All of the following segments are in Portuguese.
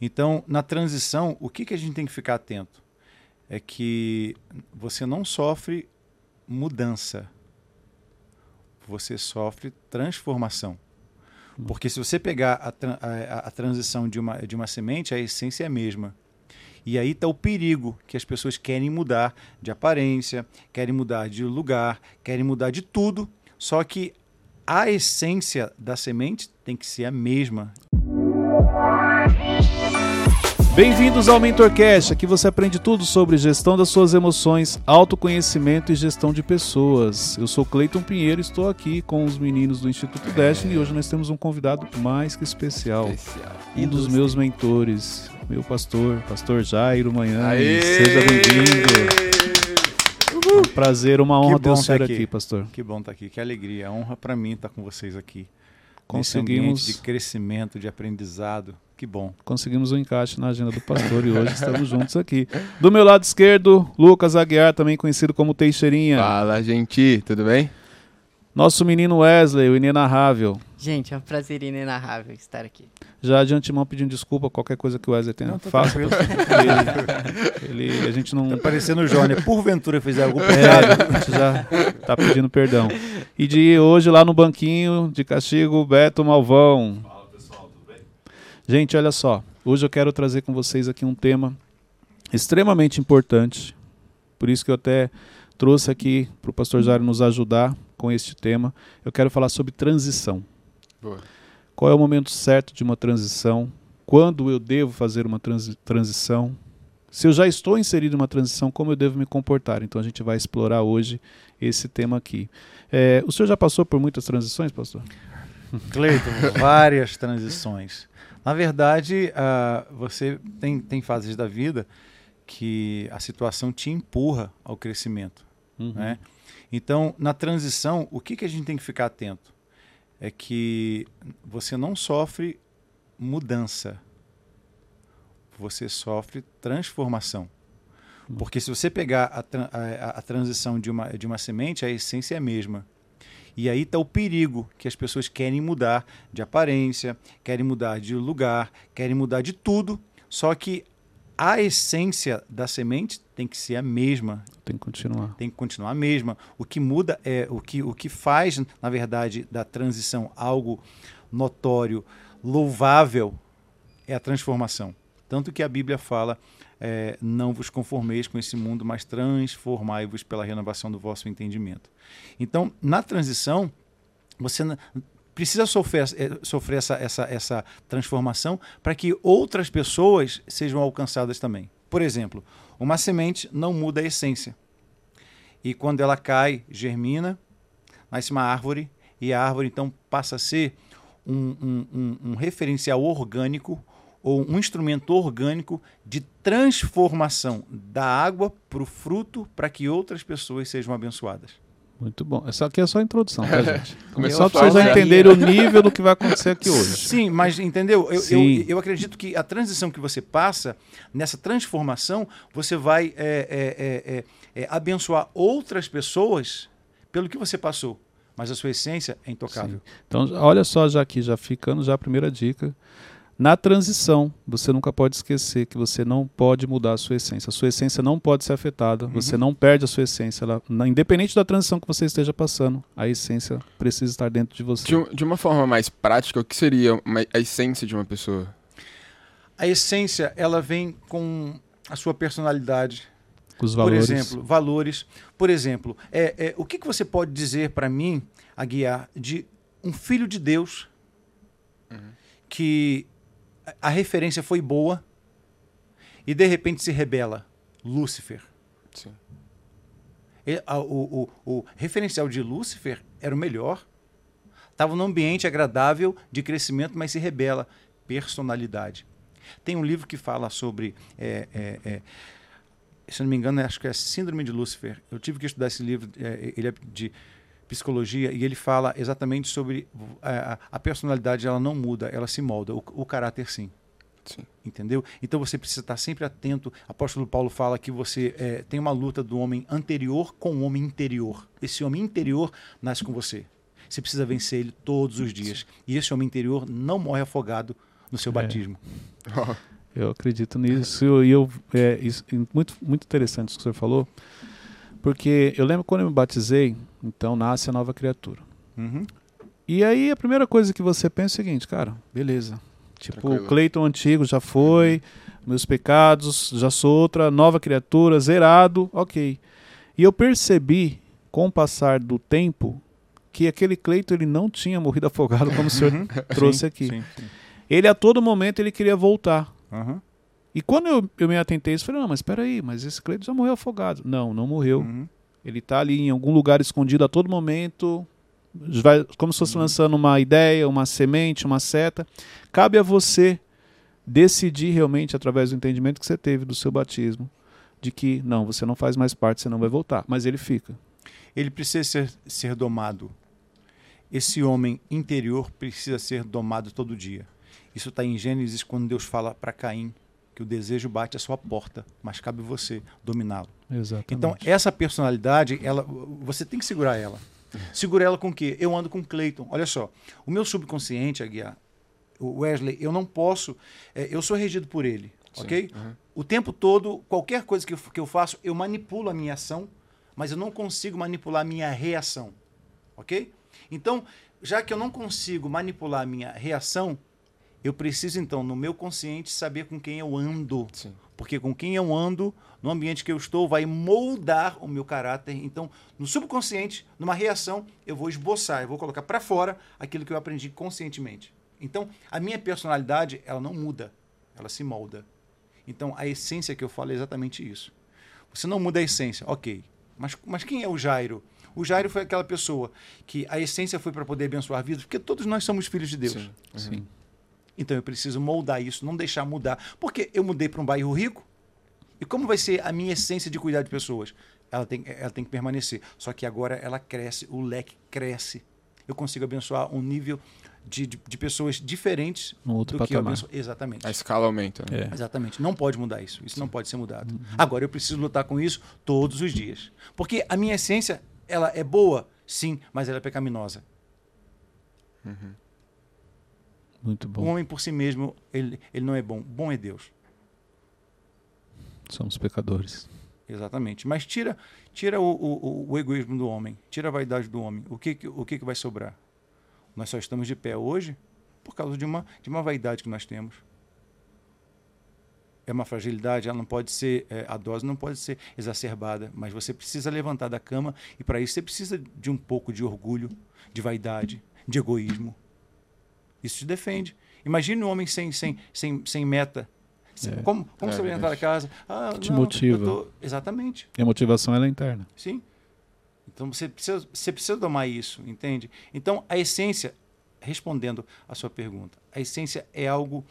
Então, na transição, o que, que a gente tem que ficar atento? É que você não sofre mudança, você sofre transformação. Porque se você pegar a, a, a, transição de uma, de uma semente, a essência é a mesma. E aí está o perigo que as pessoas querem mudar de aparência, querem mudar de lugar, querem mudar de tudo, só que a essência da semente tem que ser a mesma. Bem-vindos ao MentorCast. Aqui você aprende tudo sobre gestão das suas emoções, autoconhecimento e gestão de pessoas. Eu sou Cleiton Pinheiro, estou aqui com os meninos do Instituto Destiny e hoje nós temos um convidado mais que especial, especial. um dos meus mentores, meu pastor, pastor Jairo Manhã. Seja bem-vindo. É um prazer, uma honra ter você aqui. aqui, pastor. Que bom estar aqui, que alegria. É honra para mim estar com vocês aqui. Conseguimos de crescimento, de aprendizado. Que bom. Conseguimos um encaixe na agenda do pastor e hoje estamos juntos aqui. Do meu lado esquerdo, Lucas Aguiar, também conhecido como Teixeirinha. Fala, gente, tudo bem? Nosso menino Wesley, o inenarrável. Gente, é um prazer inenarrável estar aqui. Já de antemão pedindo desculpa qualquer coisa que o Wesley tenha. Não, Faça. Ele, ele, a gente não. Tá parecendo o Jônia. Porventura fizer algo pecado. É, a gente já tá pedindo perdão. E de hoje lá no banquinho de castigo, Beto Malvão. Gente, olha só. Hoje eu quero trazer com vocês aqui um tema extremamente importante. Por isso que eu até trouxe aqui para o pastor Jário nos ajudar com este tema. Eu quero falar sobre transição. Boa. Qual é o momento certo de uma transição? Quando eu devo fazer uma transi transição? Se eu já estou inserido em uma transição, como eu devo me comportar? Então a gente vai explorar hoje esse tema aqui. É, o senhor já passou por muitas transições, pastor? Cleiton, várias transições. Na verdade, uh, você tem, tem fases da vida que a situação te empurra ao crescimento. Uhum. Né? Então, na transição, o que, que a gente tem que ficar atento? É que você não sofre mudança, você sofre transformação. Uhum. Porque se você pegar a, a, a, transição de uma, de uma semente, a essência é a mesma. E aí está o perigo que as pessoas querem mudar de aparência, querem mudar de lugar, querem mudar de tudo, só que a essência da semente tem que ser a mesma. Tem que continuar. Tem que continuar a mesma. O que muda é o que, o que faz, na verdade, da transição algo notório, louvável, é a transformação. Tanto que a Bíblia fala é, não vos conformeis com esse mundo, mas transformai-vos pela renovação do vosso entendimento. Então, na transição, você precisa sofrer, é, sofrer essa, essa, essa transformação para que outras pessoas sejam alcançadas também. Por exemplo, uma semente não muda a essência. E quando ela cai, germina, nasce uma árvore, e a árvore então passa a ser um, um, um, um referencial orgânico ou um instrumento orgânico de transformação da água para o fruto para que outras pessoas sejam abençoadas. Muito bom. Essa aqui é só a introdução, tá, gente? Começou só para vocês já entenderem o nível do que vai acontecer aqui hoje. Sim, mas entendeu? Eu, eu, eu, acredito que a transição que você passa, nessa transformação, você vai é, é, é, é abençoar outras pessoas pelo que você passou. Mas a sua essência é intocável. Sim. Então, olha só, já aqui, já ficando já a primeira dica. Na transição, você nunca pode esquecer que você não pode mudar a sua essência. A sua essência não pode ser afetada, uhum. você não perde a sua essência. Ela, independente da transição que você esteja passando, a essência precisa estar dentro de você. De, de uma forma mais prática, o que seria uma, a essência de uma pessoa? A essência, ela vem com a sua personalidade. Os valores. Por exemplo, valores. Por exemplo, é, é o que, que você pode dizer para mim, Aguiar, de um filho de Deus uhum. que a referência foi boa e de repente se rebela. Lúcifer. Sim. Ele, a, o, o, o referencial de Lúcifer era o melhor. Estava num ambiente agradável de crescimento, mas se rebela. Personalidade. Tem um livro que fala sobre. É, é, é, se não me engano, acho que é Síndrome de Lúcifer. Eu tive que estudar esse livro. É, ele é de psicologia e ele fala exatamente sobre a, é, a personalidade ela não muda, ela se molda, o, o caráter sim. sim. Entendeu? Então você precisa estar sempre atento. O apóstolo Paulo fala que você é, tem uma luta do homem anterior com o homem interior. Esse homem interior nasce com você. Você precisa vencer ele todos os dias. E esse homem interior não morre afogado no seu é. batismo. Eu acredito nisso. E eu, é, isso, muito, muito interessante isso que você falou, porque eu lembro quando eu me batizei, então nasce a nova criatura. Uhum. E aí a primeira coisa que você pensa é o seguinte, cara, beleza. Tipo, Tranquilo. o Cleiton antigo já foi, meus pecados, já sou outra nova criatura, zerado, ok. E eu percebi, com o passar do tempo, que aquele Cleiton ele não tinha morrido afogado, como o senhor Uhum. trouxe Sim, aqui. Sim, sim. Ele a todo momento ele queria voltar. Uhum. E quando eu, eu me atentei isso, eu falei, não, mas espera aí, mas esse Cleiton já morreu afogado. Não, não morreu. Uhum. Ele está ali em algum lugar escondido a todo momento, vai, como se fosse Uhum. lançando uma ideia, uma semente, uma seta. Cabe a você decidir realmente, através do entendimento que você teve do seu batismo, de que não, você não faz mais parte, você não vai voltar. Mas ele fica. Ele precisa ser, ser domado. Esse homem interior precisa ser domado todo dia. Isso está em Gênesis quando Deus fala para Caim que o desejo bate à sua porta, mas cabe você dominá-lo. Exatamente. Então, essa personalidade, ela, você tem que segurar ela. Segura ela com o quê? Eu ando com Clayton. Olha só, o meu subconsciente, Aguiar, o Wesley, eu não posso. é, eu sou regido por ele, Sim. ok? Uhum. O tempo todo, qualquer coisa que eu, que eu faço, eu manipulo a minha ação, mas eu não consigo manipular a minha reação, ok? Então, já que eu não consigo manipular a minha reação, eu preciso, então, no meu consciente, saber com quem eu ando. Sim. Porque com quem eu ando, no ambiente que eu estou, vai moldar o meu caráter. Então, no subconsciente, numa reação, eu vou esboçar, eu vou colocar para fora aquilo que eu aprendi conscientemente. Então, a minha personalidade, ela não muda, ela se molda. Então, a essência que eu falo é exatamente isso. Você não muda a essência, ok. Mas, mas quem é o Jairo? O Jairo foi aquela pessoa que a essência foi para poder abençoar vidas, porque todos nós somos filhos de Deus. Sim. Uhum. Sim. Então eu preciso moldar isso, não deixar mudar. Porque eu mudei para um bairro rico. E como vai ser a minha essência de cuidar de pessoas? Ela tem, ela tem que permanecer. Só que agora ela cresce, o leque cresce. Eu consigo abençoar um nível de, de, de pessoas diferentes Um outro do que eu patamar. abençoo. Exatamente. A escala aumenta. Né? É. Exatamente. Não pode mudar isso. Isso não pode ser mudado. Agora eu preciso lutar com isso todos os dias. Porque a minha essência, ela é boa, sim, mas ela é pecaminosa. Muito O bom. homem por si mesmo, ele, ele não é bom. Bom é Deus. Somos pecadores. Exatamente. Mas tira, tira o, o, o egoísmo do homem, tira a vaidade do homem. O que, que- o que, que vai sobrar? Nós só estamos de pé hoje por causa de uma, de uma vaidade que nós temos. É uma fragilidade, ela não pode ser, é, a dose não pode ser exacerbada, mas você precisa levantar da cama e para isso você precisa de um pouco de orgulho, de vaidade, de egoísmo. Isso te defende. Imagine um homem sem, sem, sem, sem meta. É. Como, como É você vai entrar verdade. casa? Ah, Te não, motiva. tô- Exatamente. E a motivação é interna. Sim. Então você precisa, você precisa domar isso, entende? Então a essência, respondendo a sua pergunta, a essência é algo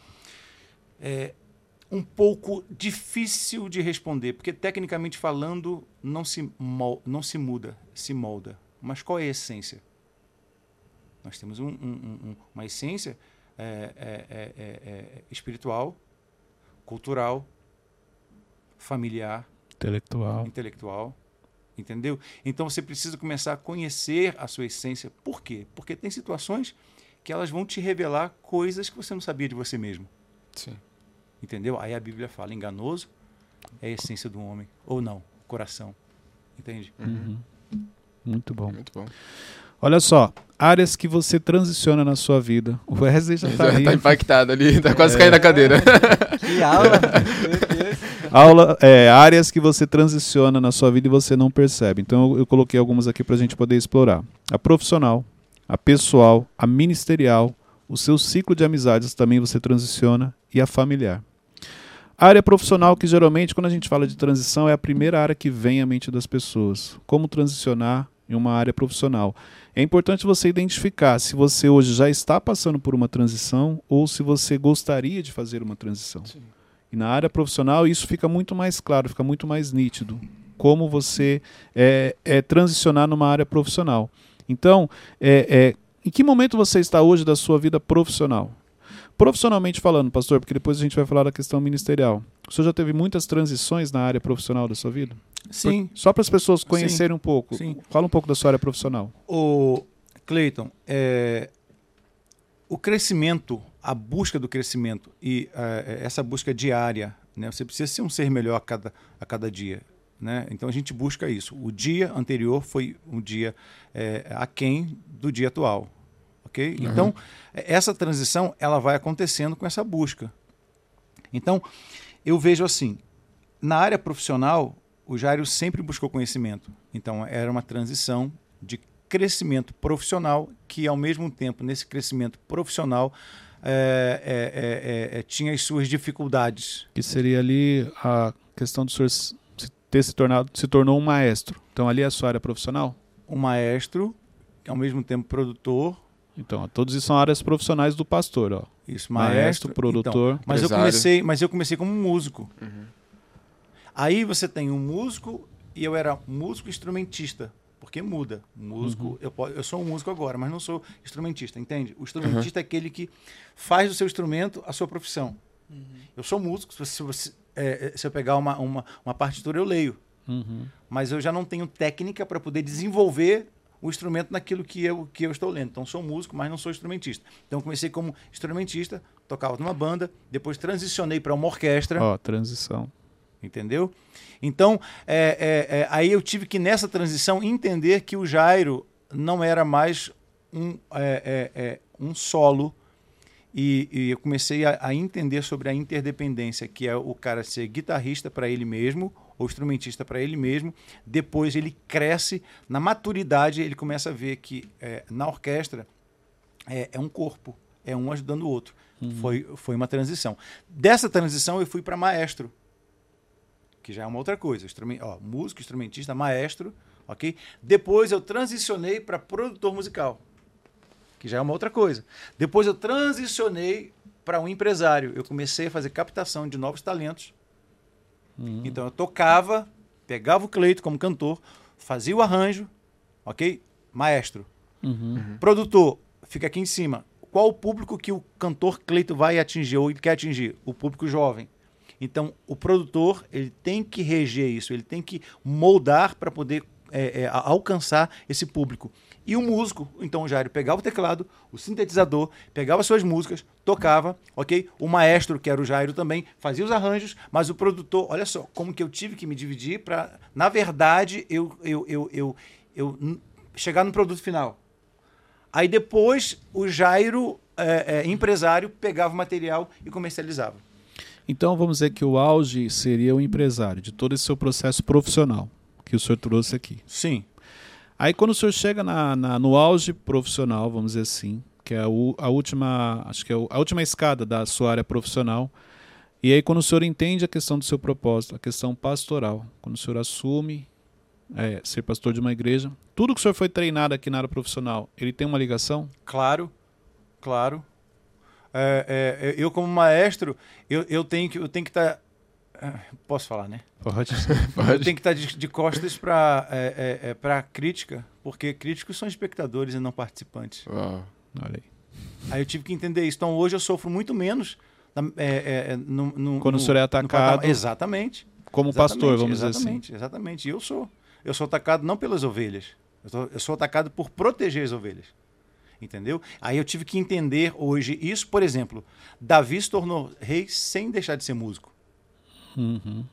é, um pouco difícil de responder, porque tecnicamente falando não se, não se muda, se molda. Mas qual é a essência? Nós temos um- um- um- uma essência é, é, é, é, é, espiritual, cultural, familiar, Intelectual. intelectual. Entendeu? Então você precisa começar a conhecer a sua essência. Por quê? Porque tem situações que elas vão te revelar coisas que você não sabia de você mesmo. Sim. Entendeu? Aí a Bíblia fala: enganoso é a essência do homem. Ou não, o coração. Entende? Uhum. Muito bom. Muito bom. Olha só, áreas que você transiciona na sua vida. O Wesley já tá Já tá impactado ali, tá quase caindo da cadeira. Que aula! Aula, é, áreas que você transiciona na sua vida e você não percebe. Então eu, eu coloquei algumas aqui para a gente poder explorar. A profissional, a pessoal, a ministerial, o seu ciclo de amizades também você transiciona e a familiar. A área profissional, que geralmente, quando a gente fala de transição, é a primeira área que vem à mente das pessoas. Como transicionar em uma área profissional. É importante você identificar se você hoje já está passando por uma transição ou se você gostaria de fazer uma transição. Sim. E na área profissional isso fica muito mais claro, fica muito mais nítido. Como você é, é transicionar numa área profissional. Então, é, é, em que momento você está hoje da sua vida profissional? Profissionalmente falando, pastor, porque depois a gente vai falar da questão ministerial. O senhor já teve muitas transições na área profissional da sua vida? Sim. Por- Só para as pessoas conhecerem um pouco. Sim. Fala um pouco da sua área profissional. O Cleiton, é, o crescimento a busca do crescimento e uh, essa busca diária, né? Você precisa ser um ser melhor a cada, a cada dia. Né? Então a gente busca isso. O dia anterior foi um dia é, aquém do dia atual. ok? Uhum. Então, essa transição ela vai acontecendo com essa busca. Então, eu vejo assim, na área profissional, o Jairo sempre buscou conhecimento. Então, era uma transição de crescimento profissional que, ao mesmo tempo, nesse crescimento profissional, é, é, é, é tinha as suas dificuldades. Que seria ali a questão do senhor ter se tornado, se tornou um maestro. Então ali é a sua área profissional? Um maestro, ao mesmo tempo produtor. Então, todos isso são áreas profissionais do pastor, ó. Isso, maestro, maestro produtor. Então, mas eu comecei, mas eu comecei como músico. Uhum. Aí você tem um músico e eu era músico instrumentista, porque muda. Músico, uhum. eu, eu sou um músico agora, mas não sou instrumentista, entende? O instrumentista uhum. é aquele que faz do seu instrumento a sua profissão. Uhum. Eu sou músico, se você, é, é, se eu pegar uma, uma, uma partitura, eu leio. Uhum. Mas eu já não tenho técnica para poder desenvolver o instrumento naquilo que eu, que eu estou lendo. Então, sou músico, mas não sou instrumentista. Então, comecei como instrumentista, tocava numa banda, depois transicionei para uma orquestra. Ó, oh, transição. Entendeu? Então, é, é, é, aí eu tive que, nessa transição, entender que o Jairo não era mais um, é, é, é, um solo e, e eu comecei a, a, entender sobre a interdependência, que é o cara ser guitarrista para ele mesmo, ou instrumentista para ele mesmo. Depois ele cresce, na maturidade, ele começa a ver que na orquestra é, é, um corpo, é um ajudando o outro. Uhum. Foi, foi uma transição. Dessa transição eu fui para maestro, que já é uma outra coisa. Instrument, ó, músico, instrumentista, maestro, ok? Depois eu transicionei para produtor musical que já é uma outra coisa. Depois eu transicionei para um empresário. Eu comecei a fazer captação de novos talentos. Uhum. Então eu tocava, pegava o Cleito como cantor, fazia o arranjo, ok? Maestro. Uhum. Uhum. Produtor, fica aqui em cima. Qual o público que o cantor Cleito vai atingir ou ele quer atingir? O público jovem. Então, o produtor ele tem que reger isso, ele tem que moldar para poder é, é, alcançar esse público. E o músico, então o Jairo pegava o teclado, o sintetizador, pegava suas músicas, tocava, ok? O maestro, que era o Jairo também, fazia os arranjos, mas o produtor, olha só, como que eu tive que me dividir para, na verdade, eu, eu, eu, eu, eu chegar no produto final. Aí depois o Jairo, é, é, empresário, pegava o material e comercializava. Então vamos dizer que o auge seria o empresário de todo esse seu processo profissional que o senhor trouxe aqui. Sim. Aí quando o senhor chega na, na, no auge profissional, vamos dizer assim, que é a, a última, acho que é a última escada da sua área profissional, e aí quando o senhor entende a questão do seu propósito, a questão pastoral, quando o senhor assume é, ser pastor de uma igreja, tudo que o senhor foi treinado aqui na área profissional, ele tem uma ligação? Claro, claro. É, é, eu como maestro, eu, eu tenho que eu tenho que estar tá ah, posso falar, né? Pode. Pode. Eu tenho que estar de, de costas para é, é, é para crítica, porque críticos são espectadores e não participantes. Uau. Olha aí. Aí eu tive que entender isso. Então hoje eu sofro muito menos. É, é, no, no, Quando no, o senhor é atacado. Exatamente. Como exatamente, pastor, vamos exatamente, dizer assim. Exatamente, exatamente. E eu sou. Eu sou atacado não pelas ovelhas. Eu, tô, eu sou atacado por proteger as ovelhas entendeu? Aí eu tive que entender hoje isso, por exemplo, Davi se tornou rei sem deixar de ser músico. Uhum.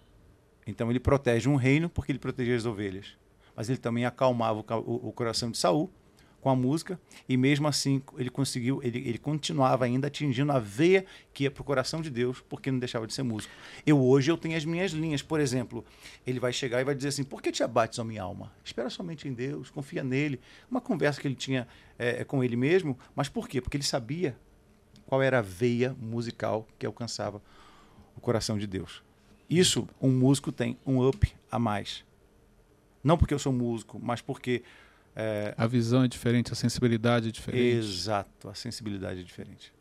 Então ele protege um reino porque ele protegia as ovelhas. Mas ele também acalmava o, o, coração de Saul com a música e mesmo assim ele conseguiu, ele, ele continuava ainda atingindo a veia que ia para o coração de Deus porque não deixava de ser músico. Eu hoje eu tenho as minhas linhas, por exemplo, ele vai chegar e vai dizer assim: por que te abates a minha alma? Espera somente em Deus, confia nele. Uma conversa que ele tinha é, com ele mesmo, mas por quê? Porque ele sabia qual era a veia musical que alcançava o coração de Deus. Isso, um músico tem um up a mais. Não porque eu sou músico, mas porque. É... A visão é diferente, a sensibilidade é diferente. Exato, a sensibilidade é diferente.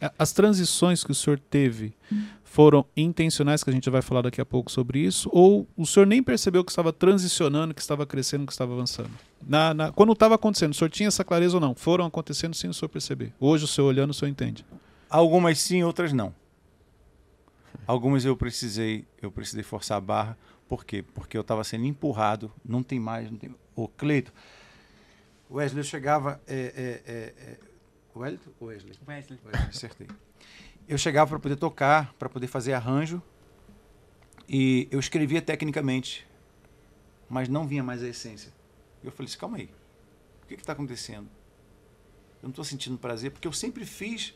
É, as transições que o senhor teve foram intencionais, que a gente vai falar daqui a pouco sobre isso, ou o senhor nem percebeu que estava transicionando, que estava crescendo, que estava avançando? Na, na, quando estava acontecendo, o senhor tinha essa clareza ou não? Foram acontecendo sem o senhor perceber. Hoje, o senhor olhando, o senhor entende? Algumas sim, outras não. Algumas eu precisei, eu precisei forçar a barra. Por quê? Porque eu estava sendo empurrado. Não tem mais, não tem. Ô, Cleito, Wesley, eu chegava. É, é, é, é Wellington ou Wesley? Wesley. Wesley, acertei. Eu chegava para poder tocar, para poder fazer arranjo, e eu escrevia tecnicamente, mas não vinha mais a essência. E eu falei assim, calma aí, o que está acontecendo? Eu não estou sentindo prazer, porque eu sempre fiz...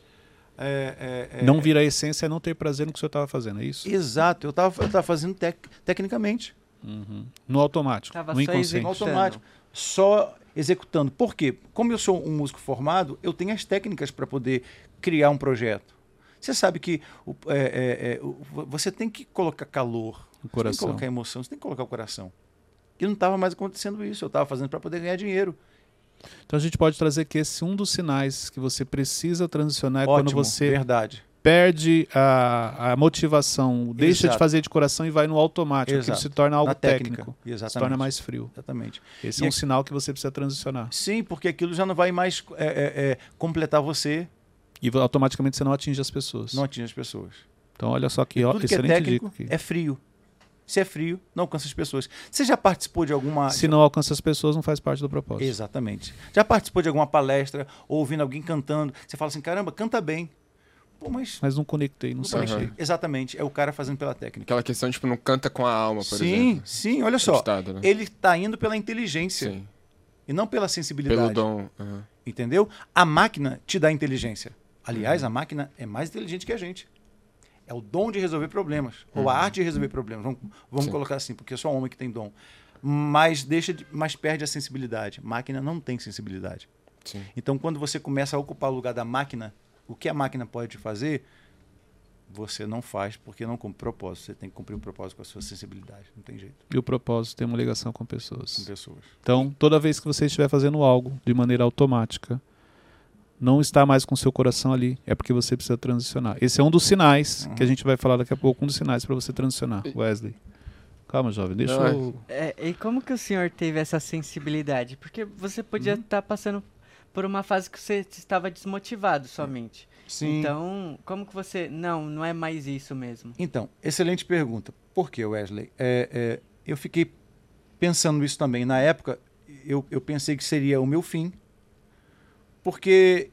é, é, é, Não vir a essência é não ter prazer no que o senhor estava fazendo, é isso? Exato, eu estava eu tava fazendo tec- tecnicamente. Uhum. No automático, Tava no só inconsciente. executando. automático. Só executando. Por quê? Como eu sou um músico formado, eu tenho as técnicas para poder criar um projeto. Você sabe que é, é, é, você tem que colocar calor, tem que coração. colocar emoção, você tem que colocar o coração. E não estava mais acontecendo isso. Eu estava fazendo para poder ganhar dinheiro. Então a gente pode trazer que esse um dos sinais que você precisa transicionar é quando Ótimo, você verdade. Perde a, a motivação, deixa de fazer de coração e vai no automático, aquilo Exato. se torna algo Na técnico, se Exatamente. torna mais frio. Exatamente. Esse E é um aqui- sinal que você precisa transicionar. Sim, porque aquilo já não vai mais é, é, é, completar você, E automaticamente você não atinge as pessoas. não atinge as pessoas. Então olha só que ó, Tudo que é excelente técnico dica. aqui. é frio. Se é frio, não alcança as pessoas. Você já participou de alguma. Se não alcança as pessoas, não faz parte do propósito. Exatamente. Já participou de alguma palestra ou ouvindo alguém cantando? Você fala assim: caramba, canta bem. Pô, mas. Mas não conectei, não sei. conectei. Exatamente. É o cara fazendo pela técnica. Aquela questão, tipo, não canta com a alma, por sim, exemplo. sim, olha só. Estado, né? Ele está indo pela inteligência Sim. e não pela sensibilidade. Pelo dom. aham. Entendeu? A máquina te dá inteligência. Aliás, Uhum. a máquina é mais inteligente que a gente. É o dom de resolver problemas. Ou a arte de resolver problemas. Vamos, vamos Uhum. Sim. colocar assim, porque é só homem que tem dom. Mas, deixa de, mas perde a sensibilidade. Máquina não tem sensibilidade. Sim. Então, quando você começa a ocupar o lugar da máquina, o que a máquina pode fazer, você não faz porque não cumpre propósito. Você tem que cumprir o propósito com a sua sensibilidade. Não tem jeito. E o propósito tem uma ligação com Com pessoas. pessoas. Então, toda vez que você estiver fazendo algo de maneira automática, não está mais com seu coração ali, é porque você precisa transicionar. Esse é um dos sinais Uhum. que a gente vai falar daqui a pouco, um dos sinais para você transicionar. Wesley. Calma, jovem, deixa Não, eu... É, e como que o senhor teve essa sensibilidade? Porque você podia estar passando por uma fase que você estava desmotivado somente. Sim. Então, como que você. Não, não é mais isso mesmo. Então, excelente pergunta. Por que, Wesley? É, é, eu fiquei pensando isso também. Na época, eu, eu pensei que seria o meu fim, porque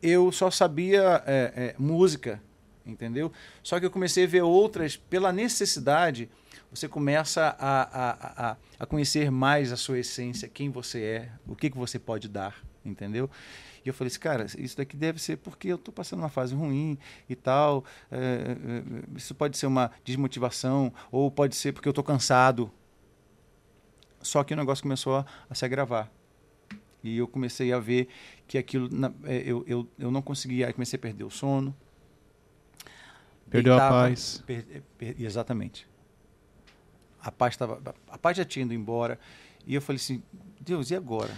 eu só sabia é, é, música, entendeu? Só que eu comecei a ver outras, pela necessidade, você começa a, a, a, a conhecer mais a sua essência, quem você é, o que, que você pode dar, entendeu? E eu falei assim, cara, isso daqui deve ser porque eu estou passando uma fase ruim e tal. é, isso pode ser uma desmotivação, ou pode ser porque eu estou cansado. Só que o negócio começou a, a se agravar. E eu comecei a ver que aquilo. na- é, eu, eu, eu não conseguia. Aí comecei a perder o sono. Perdeu a deitava, paz. per- per- exatamente. A paz, tava, a paz já tinha ido embora. E eu falei assim: Deus, e agora?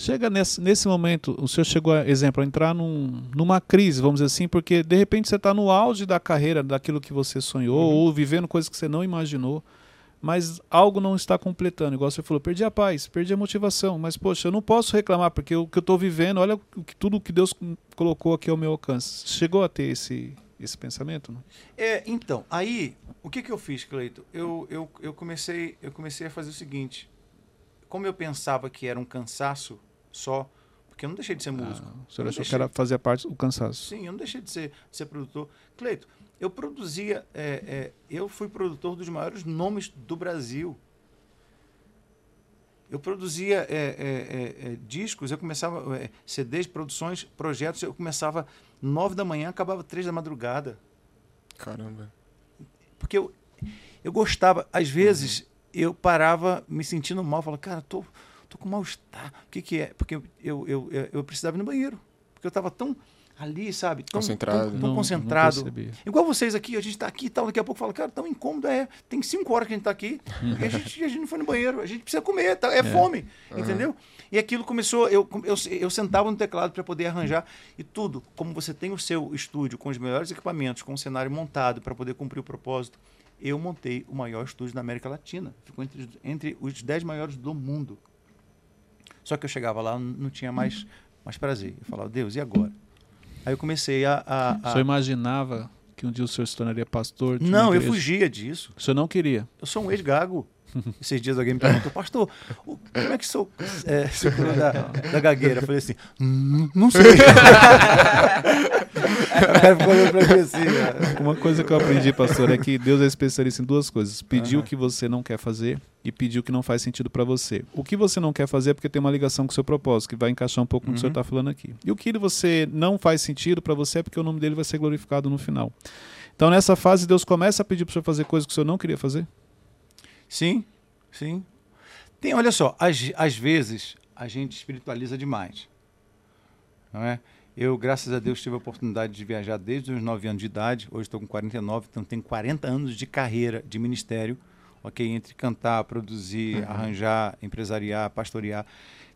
Chega nesse, nesse momento, o senhor chegou, a, exemplo, a entrar num, numa crise, vamos dizer assim, porque de repente você está no auge da carreira, daquilo que você sonhou, Uhum. ou vivendo coisas que você não imaginou, mas algo não está completando. Igual você falou, perdi a paz, perdi a motivação, mas poxa, eu não posso reclamar, porque o que eu estou vivendo, olha o que, tudo que Deus colocou aqui ao meu alcance. Chegou a ter esse, esse pensamento? Não? É, então, aí, o que, que eu fiz, Cleito? Eu, eu, eu, comecei, eu comecei a fazer o seguinte. Como eu pensava que era um cansaço só, porque eu não deixei de ser músico. Ah, o senhor achou que era fazer parte do cansaço? Sim, eu não deixei de ser, de ser produtor. Cleito, eu produzia, é, é, eu fui produtor dos maiores nomes do Brasil. Eu produzia é, é, é, é, discos, eu começava CDs, produções, projetos, eu começava nove da manhã, acabava três da madrugada. Caramba. Porque eu, eu gostava, às vezes eu parava me sentindo mal, falava, cara, tô, tô com mal-estar. O que, que é? Porque eu, eu, eu, eu- precisava ir no banheiro. Porque eu estava tão ali, sabe? Tão, Concentrado. Tão, tão Não- não concentrado. percebia. Igual vocês aqui, a gente está aqui e tal, daqui a pouco fala, cara, tão incômodo, é. Tem cinco horas que a gente está aqui e a gente, a gente não foi no banheiro, a gente precisa comer, tá, é, fome, entendeu? E aquilo começou, eu, eu, eu sentava no teclado para poder arranjar e tudo, como você tem o seu estúdio com os melhores equipamentos, com o cenário montado para poder cumprir o propósito, eu montei o maior estúdio da América Latina. Ficou entre, entre os dez maiores do mundo. Só que eu chegava lá, não tinha mais, mais prazer. Eu falava, Deus, e agora? Aí eu comecei a. a- O a- senhor imaginava que um dia o senhor se tornaria pastor? Não, eu fugia disso. O senhor não queria. Eu sou um ex-gago. Esses dias alguém me perguntou, pastor, o- como é que sou, é, se curou da, da gagueira? Eu falei assim, "Hum, não sei. assim. né? Uma coisa que eu aprendi, pastor, é que Deus é especialista em duas coisas: pedir o que você não quer fazer e pedir o que não faz sentido para você. O que você não quer fazer é porque tem uma ligação com o seu propósito, que vai encaixar um pouco no que o senhor Uhum. está falando aqui. E o que você não faz sentido para você é porque o nome dele vai ser glorificado no final. Então, nessa fase, Deus começa a pedir para o senhor fazer coisas que o senhor não queria fazer. Sim, sim. Tem, olha só, às, às vezes a gente espiritualiza demais. Não é? Eu, graças a Deus, tive a oportunidade de viajar desde os 9 anos de idade. Hoje estou com 49, então tenho 40 anos de carreira de ministério, ok? Entre cantar, produzir, arranjar, empresariar, pastorear.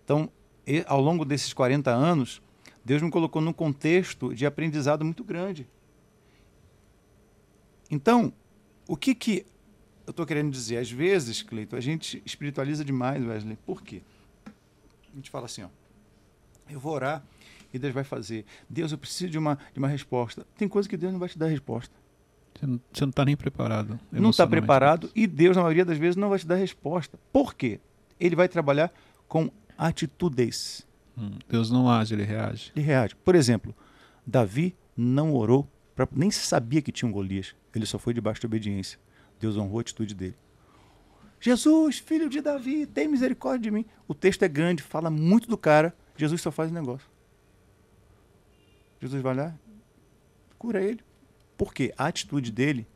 Então, e- ao longo desses 40 anos, Deus me colocou num contexto de aprendizado muito grande. Então, o que que eu estou querendo dizer? Às vezes, Cleiton, a gente espiritualiza demais, Wesley. Por quê? A gente fala assim, ó, eu vou orar e Deus vai fazer. Deus, eu preciso de uma, de uma resposta. Tem coisa que Deus não vai te dar resposta. Você não, está nem preparado. Não está preparado e Deus, na maioria das vezes, não vai te dar resposta. Por quê? Ele vai trabalhar com atitudes. Hum, Deus não age, ele reage. Ele reage. Por exemplo, Davi não orou, pra, nem sabia que tinha um Golias. Ele só foi debaixo de obediência. Deus honrou a atitude dele. Jesus, filho de Davi, tem misericórdia de mim. O texto é grande, fala muito do cara. Jesus só faz o negócio. Jesus vai lá, cura ele. Por quê? A atitude dele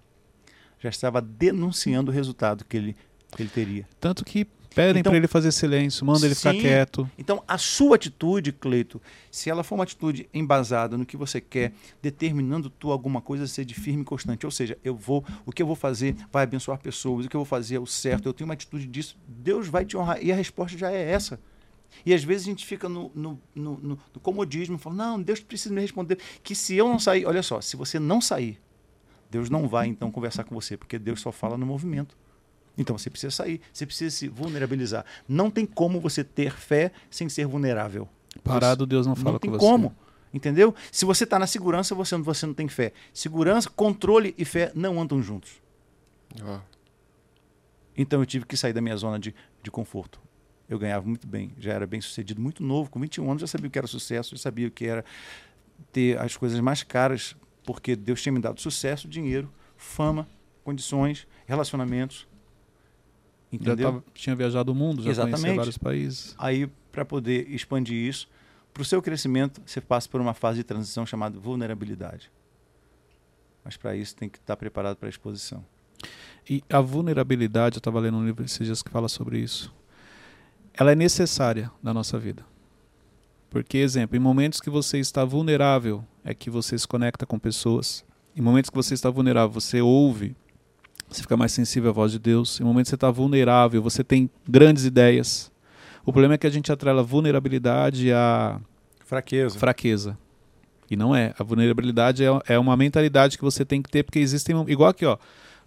já estava denunciando o resultado que ele, que ele teria. Tanto que pedem Então- para ele fazer silêncio, manda ele ficar Sim. quieto. Então, a sua atitude, Cleito, se ela for uma atitude embasada no que você quer, determinando tu alguma coisa ser de firme e constante, ou seja, eu vou, o que eu vou fazer vai abençoar pessoas, o que eu vou fazer é o certo, eu tenho uma atitude disso, Deus vai te honrar. E a resposta já é essa. E às vezes a gente fica no, no, no, no- no comodismo, falando, não, Deus precisa me responder. Que se eu não sair, olha só, se você não sair, Deus não vai então conversar com você, porque Deus só fala no movimento. Então você precisa sair, você precisa se vulnerabilizar. Não tem como você ter fé sem ser vulnerável. Parado, Deus não fala não tem com você. como. Entendeu? Se você está na segurança, você, não- você não tem fé. Segurança, controle e fé não andam juntos. Ó, Então eu tive que sair da minha zona de, de conforto. Eu ganhava muito bem, já era bem sucedido, muito novo, com 21 anos já sabia o que era sucesso, já sabia o que era ter as coisas mais caras, porque Deus tinha me dado sucesso, dinheiro, fama, condições, relacionamentos. Já Entendeu? tava- tinha viajado o mundo, já conhecia Exatamente. vários países. Aí, para poder expandir isso, para o seu crescimento, você passa por uma fase de transição chamada vulnerabilidade. Mas para isso tem que estar preparado para a exposição. E a vulnerabilidade, eu estava lendo um livro esses dias que fala sobre isso. Ela é necessária na nossa vida. Porque, exemplo, em momentos que você está vulnerável, é que você se conecta com pessoas. Em momentos que você está vulnerável, você ouve, você fica mais sensível à voz de Deus. Em momentos que você está vulnerável, você tem grandes ideias. O problema é que a gente atrela vulnerabilidade a Fraqueza. fraqueza. E não é. A vulnerabilidade é, é uma mentalidade que você tem que ter, porque existem. Igual aqui, ó.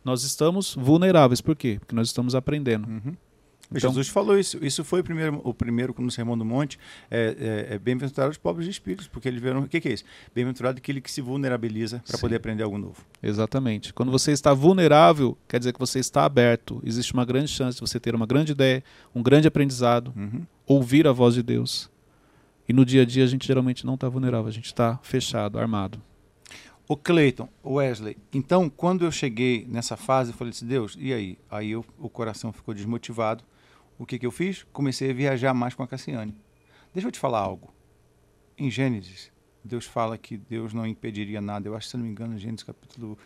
Nós estamos vulneráveis. Por quê? Porque nós estamos aprendendo. Uhum. Então- Jesus falou isso. Isso foi o primeiro, o primeiro no Sermão do Monte. É, é, é bem-aventurado os pobres de espíritos, porque eles viram. O que, que é isso? Bem-aventurado aquele que se vulnerabiliza para poder aprender algo novo. Exatamente. Quando você está vulnerável, quer dizer que você está aberto. Existe uma grande chance de você ter uma grande ideia, um grande aprendizado, Uhum. ouvir a voz de Deus. E no dia a dia a gente geralmente não está vulnerável, a gente está fechado, armado. O Cleiton, o Wesley. Então, quando eu cheguei nessa fase, eu falei assim, Deus, e aí? Aí eu- o coração ficou desmotivado. O que, que eu fiz? Comecei a viajar mais com a Cassiane. Deixa eu te falar algo. Em Gênesis, Deus fala que Deus não impediria nada. Eu acho, se não me engano, Gênesis capítulo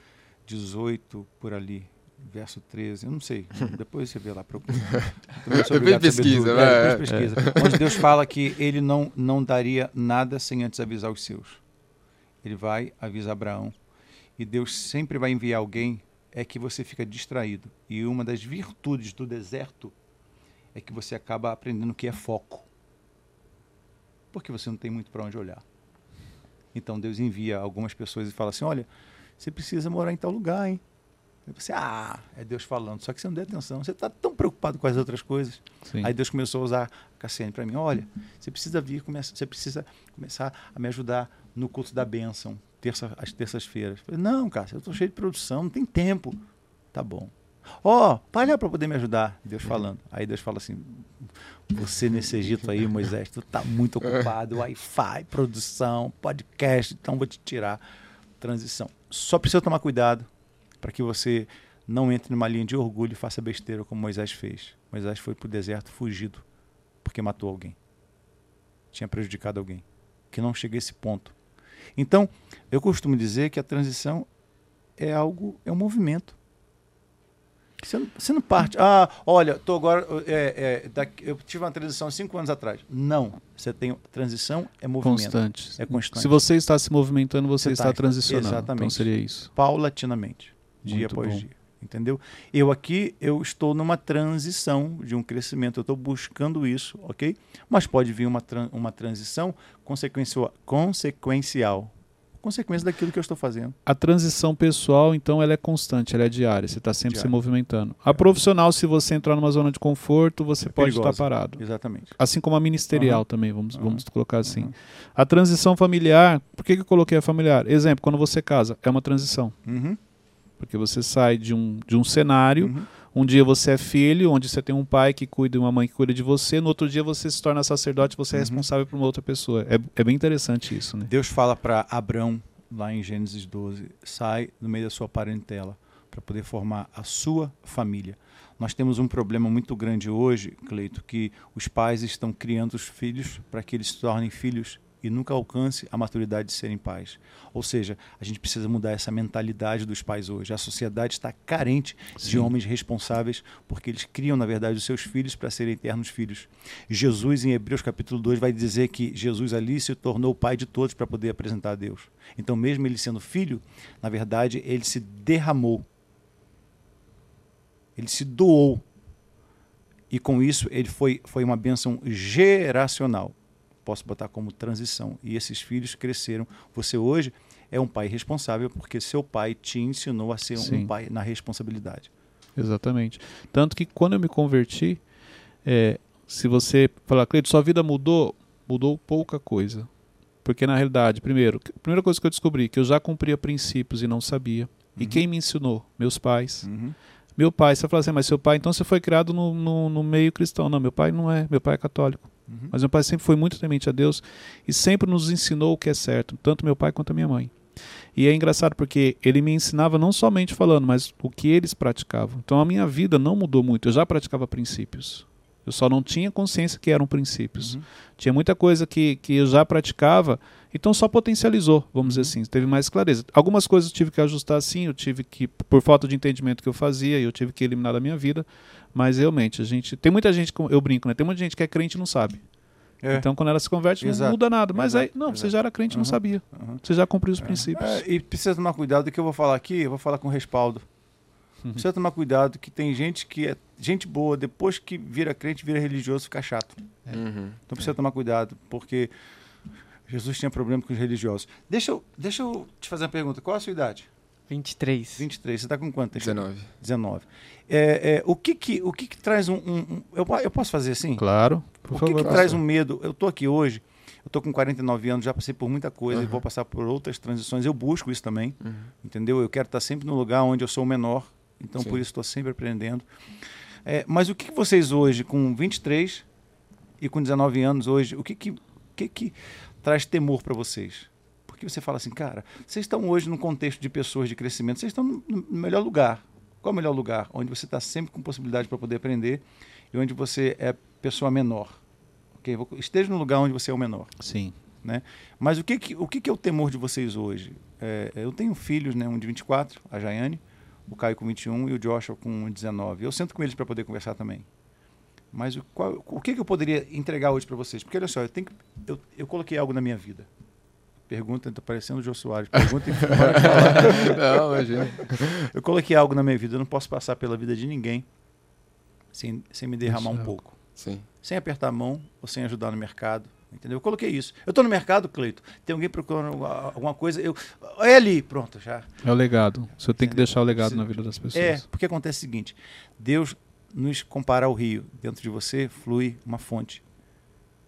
18, por ali, verso 13. Eu não sei. Depois você vê lá. Procura. Depois pesquisa, vai, É, é. depois pesquisa. Onde Deus fala que ele não, não daria nada sem antes avisar os seus. Ele vai avisar Abraão. E Deus sempre vai enviar alguém é que você fica distraído. E uma das virtudes do deserto é que você acaba aprendendo o que é foco. Porque você não tem muito para onde olhar. Então Deus envia algumas pessoas e fala assim: olha, você precisa morar em tal lugar, hein? Aí você, ah, é Deus falando. Só que você não deu atenção. Você está tão preocupado com as outras coisas. Sim. Aí Deus começou a usar Cassiane para mim. Olha, você precisa vir, começa, você precisa começar a me ajudar no culto da bênção, terça, às terças-feiras. Falei, não, cara, eu estou cheio de produção, não tem tempo. Tá bom. Ó, vai lá para poder me ajudar. Deus falando. Aí Deus fala assim: Você nesse Egito aí, Moisés, tu tá muito ocupado. Wi-Fi, produção, podcast, então vou te tirar. Transição. Só precisa tomar cuidado para que você não entre numa linha de orgulho e faça besteira como Moisés fez. Moisés foi para o deserto fugido porque matou alguém. Tinha prejudicado alguém. Que não chegue a esse ponto. Então, eu costumo dizer que a transição é algo, é um movimento. Você não, você não parte. Ah, olha, tô agora. É, é, daqui, eu tive uma transição cinco anos atrás. Não. Você tem transição é movimento. Constante. É constante. Se você está se movimentando, você, Você está tá, transicionando. exatamente. Então seria isso. paulatinamente, dia Muito após bom. dia. Entendeu? Eu aqui, eu estou numa transição de um crescimento, eu estou buscando isso, ok? Mas pode vir uma, tran- uma transição consequencial, consequencial. Consequência daquilo que eu estou fazendo. A transição pessoal, então, ela é constante, ela é diária. Você está sempre se Diária. movimentando. A profissional, se você entrar numa zona de conforto, você É pode perigosa. estar parado. Exatamente. Assim como a ministerial Aham. também, vamos, Aham. vamos colocar assim. Aham. A transição familiar, por que, que eu coloquei a familiar? Exemplo, quando você casa, é uma transição. Uhum, Porque você sai de um, de um cenário, uhum. Um dia você é filho, onde você tem um pai que cuida e uma mãe que cuida de você, no outro dia você se torna sacerdote, você é Uhum. responsável por uma outra pessoa. É, é bem interessante isso, né? Deus fala para Abraão, lá em Gênesis 12, sai do meio da sua parentela para poder formar a sua família. Nós temos um problema muito grande hoje, Cleito, que os pais estão criando os filhos para que eles se tornem filhos e nunca alcance a maturidade de serem pais. Ou seja, a gente precisa mudar essa mentalidade dos pais hoje. A sociedade está carente de Sim. homens responsáveis porque eles criam, na verdade, os seus filhos para serem eternos filhos. Jesus, em Hebreus capítulo 2, vai dizer que Jesus ali se tornou o pai de todos para poder apresentar a Deus. Então, mesmo ele sendo filho, na verdade, ele se derramou. Ele se doou. E com isso, ele foi, foi uma bênção geracional. Posso botar como transição. E esses filhos cresceram. Você hoje é um pai responsável porque seu pai te ensinou a ser Sim. um pai na responsabilidade. Exatamente. Tanto que quando eu me converti, é, se você falar, Cleito, sua vida mudou, mudou pouca coisa. Porque na realidade, primeiro, a primeira coisa que eu descobri, que eu já cumpria princípios e não sabia. E Uhum. quem me ensinou? Meus pais. Uhum. Meu pai, você fala assim, mas seu pai, então você foi criado no, no, no meio cristão. Não, meu pai não é, meu pai é católico. Uhum. Mas meu pai sempre foi muito temente a Deus e sempre nos ensinou o que é certo, tanto meu pai quanto a minha mãe. E é engraçado porque ele me ensinava não somente falando, mas o que eles praticavam. Então a minha vida não mudou muito, eu já praticava princípios. Eu só não tinha consciência que eram princípios. Uhum. Tinha muita coisa que, que eu já praticava, então só potencializou, vamos dizer Uhum. assim, teve mais clareza. Algumas coisas eu tive que ajustar sim, eu tive que, por falta de entendimento que eu fazia, eu tive que eliminar da minha vida, mas realmente, a gente. Tem muita gente, eu brinco, né? Tem muita gente que é crente e não sabe. É. Então, quando ela se converte, não Exato. muda nada. Mas aí, Exato. não, você Exato. já era crente e não Uhum. sabia. Uhum. Você já cumpriu os princípios. É, e precisa tomar cuidado do que eu vou falar aqui, eu vou falar com respaldo. Uhum. Precisa tomar cuidado que tem gente que é gente boa, depois que vira crente, vira religioso, fica chato. Uhum. Então precisa tomar cuidado, porque Jesus tinha problema com os religiosos. Deixa eu, deixa eu te fazer uma pergunta. Qual a sua idade? 23. 23. Você está com quanto? 19. 19. É, é, o que que, o que, que traz um... um- um- eu, eu posso fazer assim? Claro, por o que, favor. que pastor. traz um medo? Eu tô aqui hoje, eu tô com 49 anos, já passei por muita coisa e Uhum. vou passar por outras transições. Eu busco isso também, Uhum. entendeu? Eu quero estar sempre no lugar onde eu sou o menor, então Sim. por isso estou sempre aprendendo. É, mas o que, que vocês hoje, com 23 e com 19 anos hoje, o que que, o que, que traz temor para vocês? Porque você fala assim, cara, vocês estão hoje num contexto de pessoas de crescimento, vocês estão no melhor lugar. Qual é o melhor lugar? Onde você está sempre com possibilidade para poder aprender e onde você é pessoa menor. Ok? Vou- Esteja no lugar onde você é o menor. Sim. Mas o que, que- o que, que é o temor de vocês hoje? É, eu tenho filhos, né? Um de 24, a Jaiane, o Caio com 21 e o Joshua com 19. Eu sento com eles para poder conversar também. Mas o, qual- o que, que eu poderia entregar hoje para vocês? Porque olha só, eu, tenho que- eu, eu coloquei algo na minha vida. Pergunta, estou parecendo o Jô Soares. Pergunta e. Não, imagina. Eu coloquei algo na minha vida. Eu não posso passar pela vida de ninguém sem, sem me derramar um é pouco. Sim. Sem apertar a mão ou sem ajudar no mercado. Entendeu? Eu coloquei isso. Eu estou no mercado, Cleito. Tem alguém procurando alguma coisa. Eu, é ali, pronto, já. É o legado. Você tem que deixar o legado Sim. na vida das É, pessoas. porque acontece o seguinte: Deus nos compara ao rio. Dentro de você flui uma fonte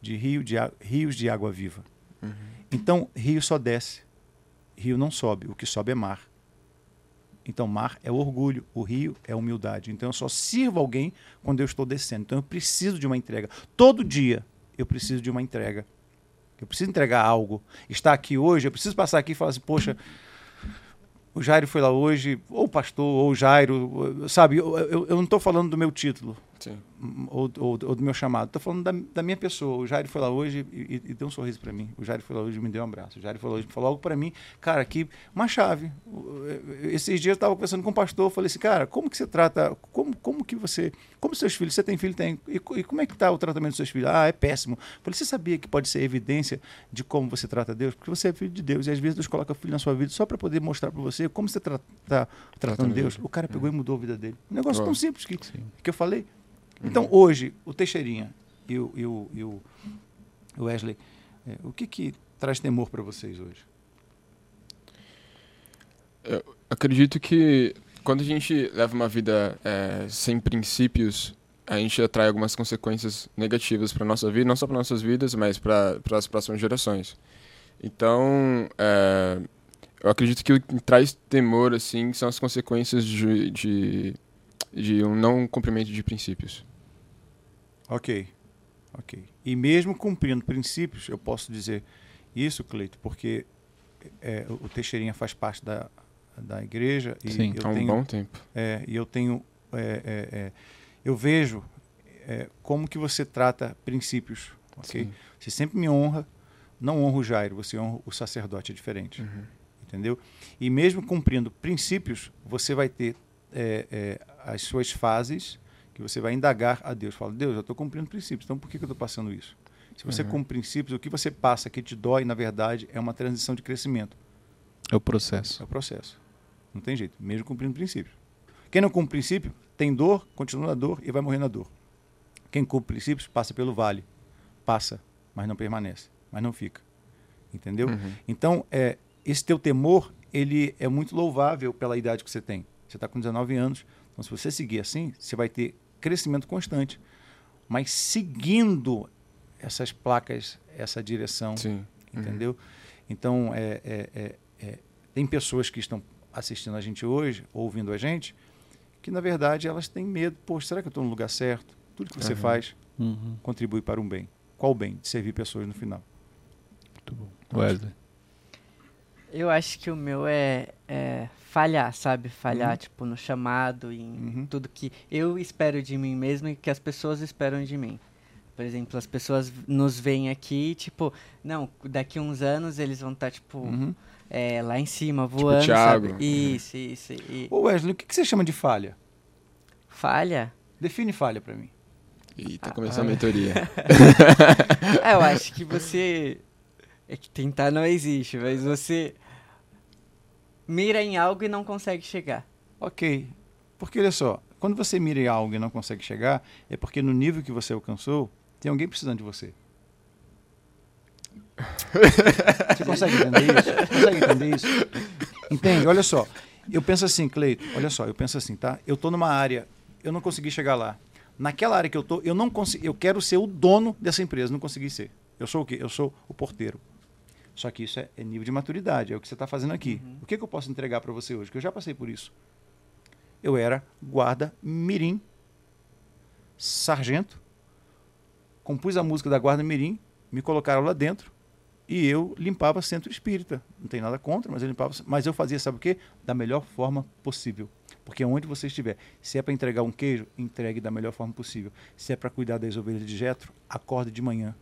de rio de rios de água viva. Uhum. Então, rio só desce. Rio não sobe. O que sobe é mar. Então, mar é orgulho, o rio é humildade. Então, eu só sirvo alguém quando eu estou descendo. Então, eu preciso de uma entrega. Todo dia eu preciso de uma entrega. Eu preciso entregar algo. Estar aqui hoje, eu preciso passar aqui e falar assim: poxa, o Jairo foi lá hoje, ou o pastor, ou o Jairo, sabe? Eu, eu, eu não estou falando do meu título. Ou, ou- ou do meu chamado. Estou falando da, da minha pessoa. O Jairo foi lá hoje e, e- e deu um sorriso para mim. O Jairo foi lá hoje e me deu um abraço. O Jairo foi lá hoje e falou algo para mim. Cara, aqui, uma chave. O- Esses dias eu estava conversando com um pastor. Falei assim, cara, como que você trata... Como, como que você... Como seus filhos... Você tem filho? Tem. E, e como é que está o tratamento dos seus filhos? Ah, é péssimo. Falei, você sabia que pode ser evidência de como você trata Deus? Porque você é filho de Deus. E às vezes Deus coloca filho na sua vida só para poder mostrar para você como você está tratando Tratando Deus. O cara pegou e mudou a vida dele. Um negócio tão simples que, Sim. que eu falei. Então, hoje, o Teixeirinha e o, e o, e o Wesley, é, o que, que traz temor para vocês hoje? Acredito que quando a gente leva uma vida é, sem princípios, a gente atrai algumas consequências negativas para nossa vida, não só para nossas vidas, mas para as próximas gerações. Então, é, eu acredito que o que traz temor assim são as consequências de, de, de um não cumprimento de princípios. Ok, ok. E mesmo cumprindo princípios, eu posso dizer isso, Cleito, porque é, o Teixeirinha faz parte da, da igreja e Sim. eu Há um tenho bom tempo. É, e eu tenho. é, é, é, eu vejo é, como que você trata princípios. ok? Sim. Você sempre me honra, não honra o Jairo, você honra o sacerdote, é diferente. Uhum. Entendeu? E mesmo cumprindo princípios, você vai ter é, é, as suas fases que você vai indagar a Deus. Fala, Deus, eu estou cumprindo princípios, então por que, que eu estou passando isso? Se você Uhum. cumpre princípios, o que você passa que te dói, na verdade, é uma transição de crescimento. É o processo. É o processo. Não tem jeito, mesmo cumprindo princípios. Quem não cumpre princípio, tem dor, continua na dor e vai morrer na dor. Quem cumpre princípios, passa pelo vale. Passa, mas não permanece, mas não fica. Entendeu? Uhum. Então, é, esse teu temor, ele é muito louvável pela idade que você tem. Você está com 19 anos, então se você seguir assim, você vai ter crescimento constante. Mas seguindo essas placas, essa direção, Sim. Uhum. entendeu? Então, é, é, é, é, tem pessoas que estão assistindo a gente hoje, ouvindo a gente, que na verdade elas têm medo. Poxa, será que eu estou no lugar certo? Tudo que você Uhum. faz Uhum. contribui para um bem. Qual bem? De servir pessoas no final. Muito bom. Wesley. Eu acho que o meu é, é falhar, sabe? Falhar, Uhum. tipo, no chamado, em Uhum. tudo que eu espero de mim mesmo e que as pessoas esperam de mim. Por exemplo, as pessoas nos veem aqui, tipo, não, daqui uns anos eles vão estar, tipo, Uhum. é, lá em cima, voando, Thiago. sabe? Isso, isso. E Ô Wesley, o que, que você chama de falha? falha? Define falha para mim. E tá começando a mentoria. É, eu acho que você. É que tentar não existe, mas você mira em algo e não consegue chegar. Ok. Porque olha só, quando você mira em algo e não consegue chegar, é porque no nível que você alcançou, tem alguém precisando de você. Você consegue entender isso? Você consegue entender isso? Entende? Olha só. Eu penso assim, Cleito, olha só, eu penso assim, tá? Eu tô numa área, eu não consegui chegar lá. Naquela área que eu tô, eu não consegui, eu quero ser o dono dessa empresa, não consegui ser. Eu sou o quê? Eu sou o porteiro. Só que isso é, é nível de maturidade, é o que você está fazendo aqui. O que, que eu posso entregar para você hoje? Que eu já passei por isso. Eu era guarda mirim, sargento, compus a música da guarda mirim, me colocaram lá dentro e eu limpava centro espírita. Não tem nada contra, mas eu limpava, mas eu fazia sabe o quê? Da melhor forma possível. Porque onde você estiver, se é para entregar um queijo, entregue da melhor forma possível. Se é para cuidar das ovelhas de Jetro, acorde de manhã.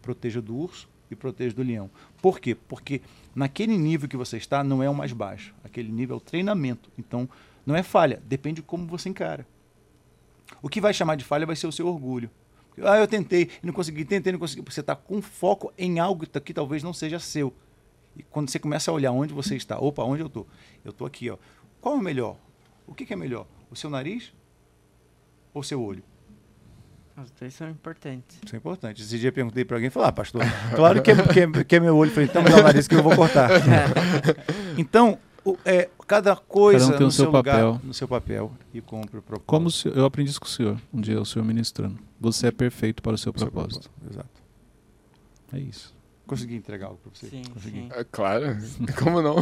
Proteja do urso e proteja do leão. Por quê? Porque naquele nível que você está não é o mais baixo. Aquele nível é o treinamento. Então, não é falha, depende de como você encara. O que vai chamar de falha vai ser o seu orgulho. Ah, eu tentei, não consegui, tentei, não consegui. Você está com foco em algo que talvez não seja seu. E quando você começa a olhar onde você está, opa, onde eu estou? Eu estou aqui, ó. Qual é o melhor? O que, que é melhor? O seu nariz ou o seu olho? Os dois são importantes. Isso é importante. Esse dia eu perguntei para alguém e falou: Ah, pastor, claro que é, que, é, que é meu olho. Eu falei: Então me dá o nariz que eu vou cortar. então, o, é, cada coisa Cada um tem no o seu seu lugar, papel. no seu papel e cumpre o propósito. Como senhor- eu aprendi isso com o senhor, um dia o senhor ministrando. Você é perfeito para o seu O seu propósito. Exato. É isso. Consegui entregar algo para você? Sim, Consegui. sim. É claro, como não?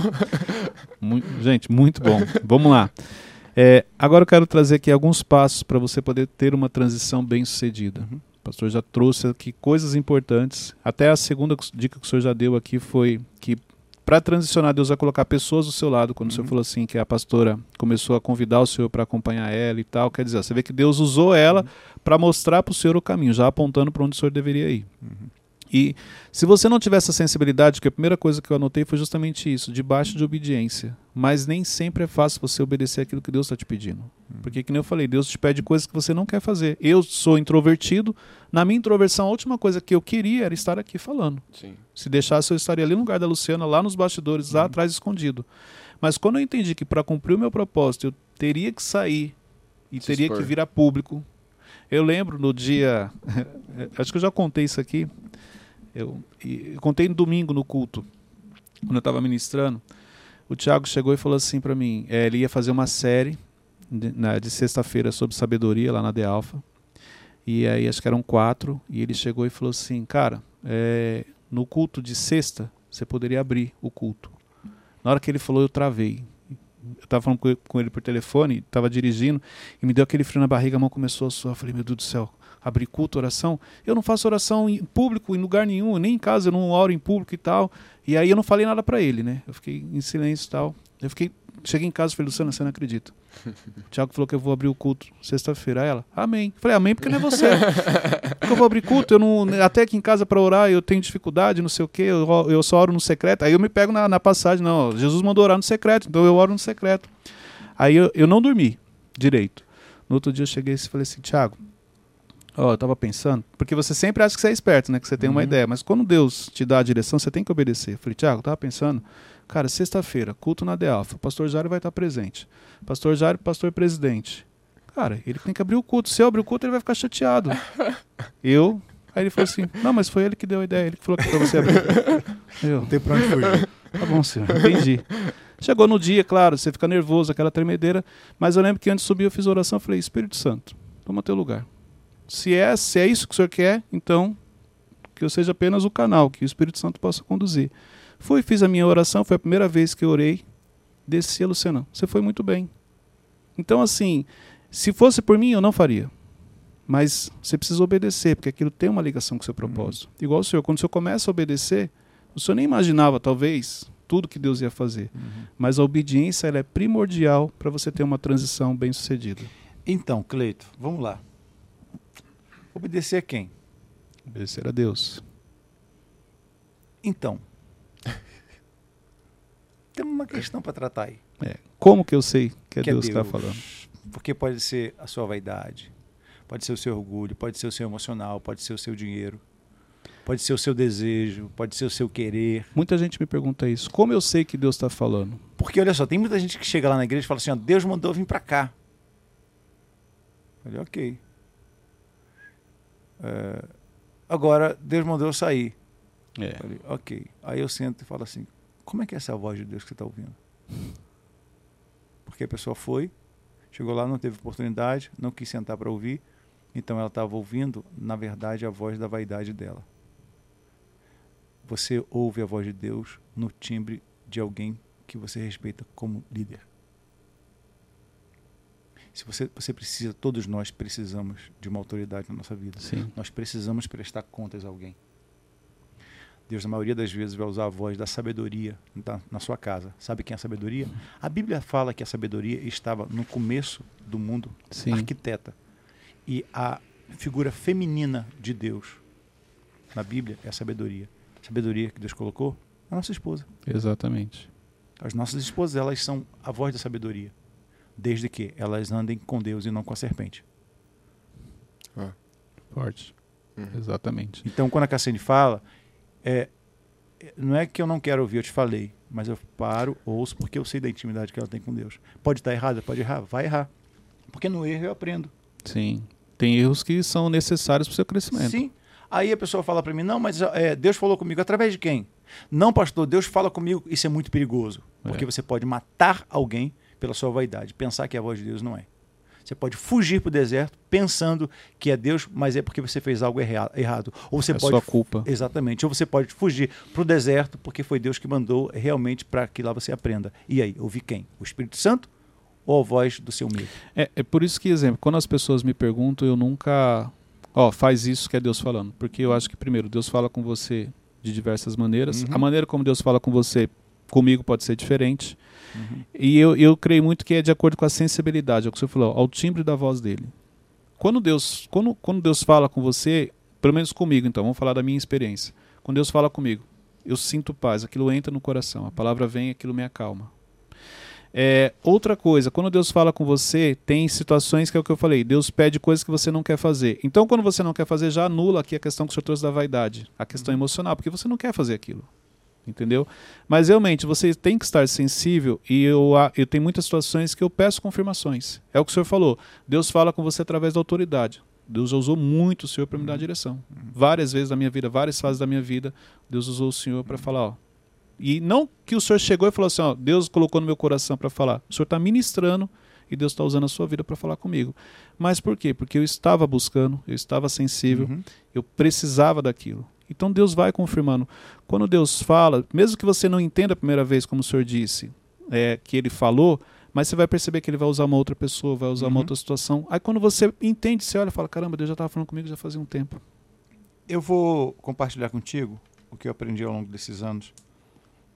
Muito- gente, muito bom. Vamos lá. É, agora eu quero trazer aqui alguns passos para você poder ter uma transição bem sucedida. Uhum. O pastor já trouxe aqui coisas importantes. Até a segunda dica que o senhor já deu aqui foi que para transicionar, Deus vai colocar pessoas do seu lado. Quando o senhor Uhum. falou assim que a pastora começou a convidar o senhor para acompanhar ela e tal, quer dizer, você vê que Deus usou ela Uhum. para mostrar para o senhor o caminho, já apontando para onde o senhor deveria ir. Uhum. E se você não tiver essa sensibilidade, que a primeira coisa que eu anotei foi justamente isso, debaixo de obediência. Mas nem sempre é fácil você obedecer aquilo que Deus está te pedindo. Porque, que nem eu falei, Deus te pede coisas que você não quer fazer. Eu sou introvertido. Na minha introversão, a última coisa que eu queria era estar aqui falando. Sim. Se deixasse, eu estaria ali no lugar da Luciana, lá nos bastidores, lá atrás, escondido. Mas quando eu entendi que para cumprir o meu propósito, eu teria que sair e Se teria expor. que vir a público. Eu lembro no dia. acho que eu já contei isso aqui. Eu, eu contei no domingo no culto, quando eu estava ministrando. O Tiago chegou e falou assim para mim: eh, ele ia fazer uma série de, na- de sexta-feira sobre sabedoria lá na The Alpha. E aí acho que eram quatro. E ele chegou e falou assim: Cara, é, no culto de sexta, você poderia abrir o culto. Na hora que ele falou, eu travei. Eu estava falando com ele por telefone, estava dirigindo, e me deu aquele frio na barriga, a mão começou a suar. Eu falei, meu Deus do céu, abrir culto, oração? Eu não faço oração em público, em lugar nenhum, nem em casa, eu não oro em público e tal. E aí eu não falei nada para ele, né? Eu fiquei em silêncio e tal. Eu fiquei, cheguei em casa e falei, Luciana, você não acredita. O Tiago falou que eu vou abrir o culto sexta-feira. Aí ela, amém. Falei, amém porque não é você. Porque eu vou abrir culto, eu não, até aqui em casa para orar eu tenho dificuldade, não sei o quê, eu, eu só oro no secreto. Aí eu me pego na, na passagem, não, Jesus mandou orar no secreto, então eu oro no secreto. Aí eu, eu não dormi direito. No outro dia eu cheguei e falei assim, Tiago, ó, eu tava pensando, porque você sempre acha que você é esperto, né, que você tem uma Uhum. ideia, mas quando Deus te dá a direção, você tem que obedecer. Eu falei, Tiago, eu tava pensando, cara, sexta-feira, culto na De Alfa, o pastor Jário vai estar presente. Pastor Jário, pastor presidente. Cara, ele tem que abrir o culto. Se eu abrir o culto, ele vai ficar chateado. Eu. Aí ele falou assim: Não, mas foi ele que deu a ideia, ele que falou que pra você abrir. Eu, Não tem pra onde fugir. tá bom, senhor, entendi. Chegou no dia, claro, você fica nervoso, aquela tremedeira. Mas eu lembro que antes de subir, eu fiz oração. Eu falei: Espírito Santo, toma teu lugar. Se é, se é isso que o senhor quer, então que eu seja apenas o canal, que o Espírito Santo possa conduzir. Fui, fiz a minha oração, foi a primeira vez que eu orei. Desci, Luciana, você foi muito bem. Então, assim, se fosse por mim, eu não faria. Mas você precisa obedecer, porque aquilo tem uma ligação com o seu propósito. Igual o senhor, quando o senhor começa a obedecer, o senhor nem imaginava, talvez, tudo que Deus ia fazer. Mas a obediência ela é primordial para você ter uma transição bem sucedida. Então, Cleito, vamos lá. Obedecer a quem? Obedecer a Deus. Então. Temos uma questão para tratar aí. Como que eu sei que é Que é Deus que está falando? Porque pode ser a sua vaidade, pode ser o seu orgulho, pode ser o seu emocional, pode ser o seu dinheiro, pode ser o seu desejo, pode ser o seu querer. Muita gente me pergunta isso. Como eu sei que Deus está falando? Porque olha só, tem muita gente que chega lá na igreja e fala assim: ó, Deus mandou vir para cá. Eu falei, ok. É, agora, Deus mandou eu sair. É. Falei, ok. Aí eu sento e falo assim: como é que é essa voz de Deus que você está ouvindo? Porque a pessoa foi, chegou lá, não teve oportunidade, não quis sentar para ouvir, então ela estava ouvindo, na verdade, a voz da vaidade dela. Você ouve a voz de Deus no timbre de alguém que você respeita como líder. Se você, você precisa, todos nós precisamos de uma autoridade na nossa vida. Sim. Nós precisamos prestar contas a alguém. Deus, na maioria das vezes, vai usar a voz da sabedoria na, na sua casa. Sabe quem é a sabedoria? A Bíblia fala que a sabedoria estava no começo do mundo, Sim. arquiteta. E a figura feminina de Deus na Bíblia é a sabedoria. A sabedoria que Deus colocou a nossa esposa. Exatamente. As nossas esposas, elas são a voz da sabedoria. Desde que elas andem com Deus e não com a serpente. Forte. Uhum. Exatamente. Então, quando a Cassine fala, é, é- não é que eu não quero ouvir, eu te falei, mas eu paro, ouço, porque eu sei da intimidade que ela tem com Deus. Pode estar errada, pode errar, vai errar. Porque no erro eu aprendo. Sim. Tem erros que são necessários para o seu crescimento. Sim. Aí a pessoa fala para mim, não, mas é, Deus falou comigo através de quem? Não, pastor, Deus fala comigo, isso é muito perigoso. Porque É. você pode matar alguém pela sua vaidade, pensar que a voz de Deus não é. Você pode fugir para o deserto pensando que é Deus, mas é porque você fez algo erra- errado. Ou você é pode sua culpa. Exatamente. Ou você pode fugir para o deserto porque foi Deus que mandou realmente para que lá você aprenda. E aí, ouvir quem? O Espírito Santo ou a voz do seu medo? É, é por isso que, exemplo, quando as pessoas me perguntam, eu nunca. Ó, faz isso que é Deus falando. Porque eu acho que, primeiro, Deus fala com você de diversas maneiras. Uhum. A maneira como Deus fala com você, comigo, pode ser diferente. Uhum. E eu, eu creio muito que é de acordo com a sensibilidade, é o que você falou, ao timbre da voz dele. Quando Deus, quando, quando Deus fala com você, pelo menos comigo, então, vamos falar da minha experiência. Quando Deus fala comigo, eu sinto paz, aquilo entra no coração, a palavra vem, aquilo me acalma. É, outra coisa, quando Deus fala com você, tem situações que é o que eu falei, Deus pede coisas que você não quer fazer. Então, quando você não quer fazer, já anula aqui a questão que o senhor trouxe da vaidade, a questão emocional, porque você não quer fazer aquilo. Entendeu? Mas realmente, você tem que estar sensível e eu, a- eu tenho muitas situações que eu peço confirmações. É o que o senhor falou. Deus fala com você através da autoridade. Deus usou muito o senhor para me dar direção. Várias vezes na minha vida, várias fases da minha vida, Deus usou o senhor para falar, ó. E não que o senhor chegou e falou assim, ó, Deus colocou no meu coração para falar. O senhor está ministrando e Deus está usando a sua vida para falar comigo. Mas por quê? Porque eu estava buscando, eu estava sensível, Uhum. eu precisava daquilo. Então Deus vai confirmando. Quando Deus fala, mesmo que você não entenda a primeira vez, como o senhor disse, é, que ele falou, mas você vai perceber que ele vai usar uma outra pessoa, vai usar uma Uhum. outra situação. Aí quando você entende, você olha e fala: caramba, Deus já estava falando comigo já fazia um tempo. Eu vou compartilhar contigo o que eu aprendi ao longo desses anos,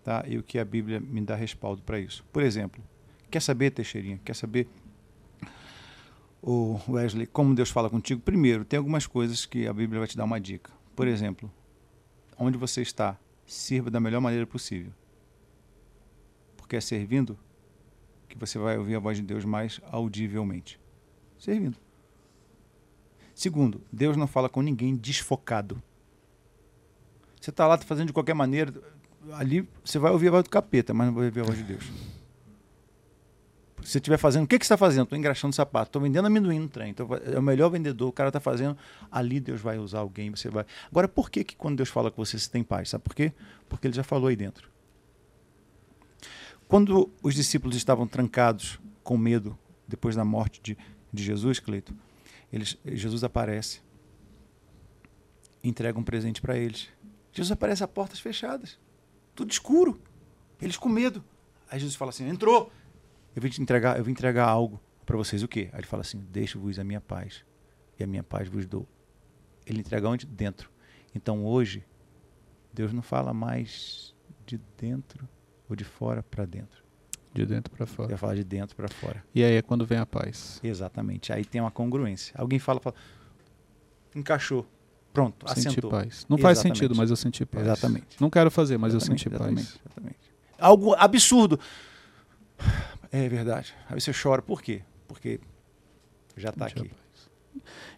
tá? E o que a Bíblia me dá respaldo para isso. Por exemplo, quer saber, Teixeirinha? Quer saber, o Wesley, como Deus fala contigo? Primeiro, tem algumas coisas que a Bíblia vai te dar uma dica. Por exemplo, onde você está, sirva da melhor maneira possível. Porque é servindo que você vai ouvir a voz de Deus mais audivelmente. Servindo. Segundo, Deus não fala com ninguém desfocado. Você está lá fazendo de qualquer maneira, ali você vai ouvir a voz do capeta, mas não vai ouvir a voz de Deus. Se você estiver fazendo, o que, que você está fazendo? Estou engraxando sapato, estou vendendo amendoim no trem. Então, é o melhor vendedor, o cara está fazendo. Ali Deus vai usar alguém, você vai. Agora, por que, que quando Deus fala com você, você tem paz? Sabe por quê? Porque ele já falou aí dentro. Quando os discípulos estavam trancados com medo depois da morte de, de Jesus, Cleito, eles, Jesus aparece, entrega um presente para eles. Jesus aparece a portas fechadas, tudo escuro, eles com medo. Aí Jesus fala assim: entrou, eu vim entregar, eu vim entregar algo para vocês. O quê? Aí ele fala assim: deixo-vos a minha paz e a minha paz vos dou. Ele entrega onde? Dentro. Então hoje Deus não fala mais de dentro ou de fora para dentro. De dentro para Ele fora. vai falar de dentro para fora. E aí é quando vem a paz. Exatamente. Aí tem uma congruência. Alguém fala, fala encaixou. Pronto, Senti assentou. paz. Não faz Exatamente. sentido, mas eu senti paz. Exatamente. Não quero fazer, mas Exatamente, eu senti paz. exatamente. Algo absurdo. É verdade. Aí você chora. Por quê? Porque já está aqui.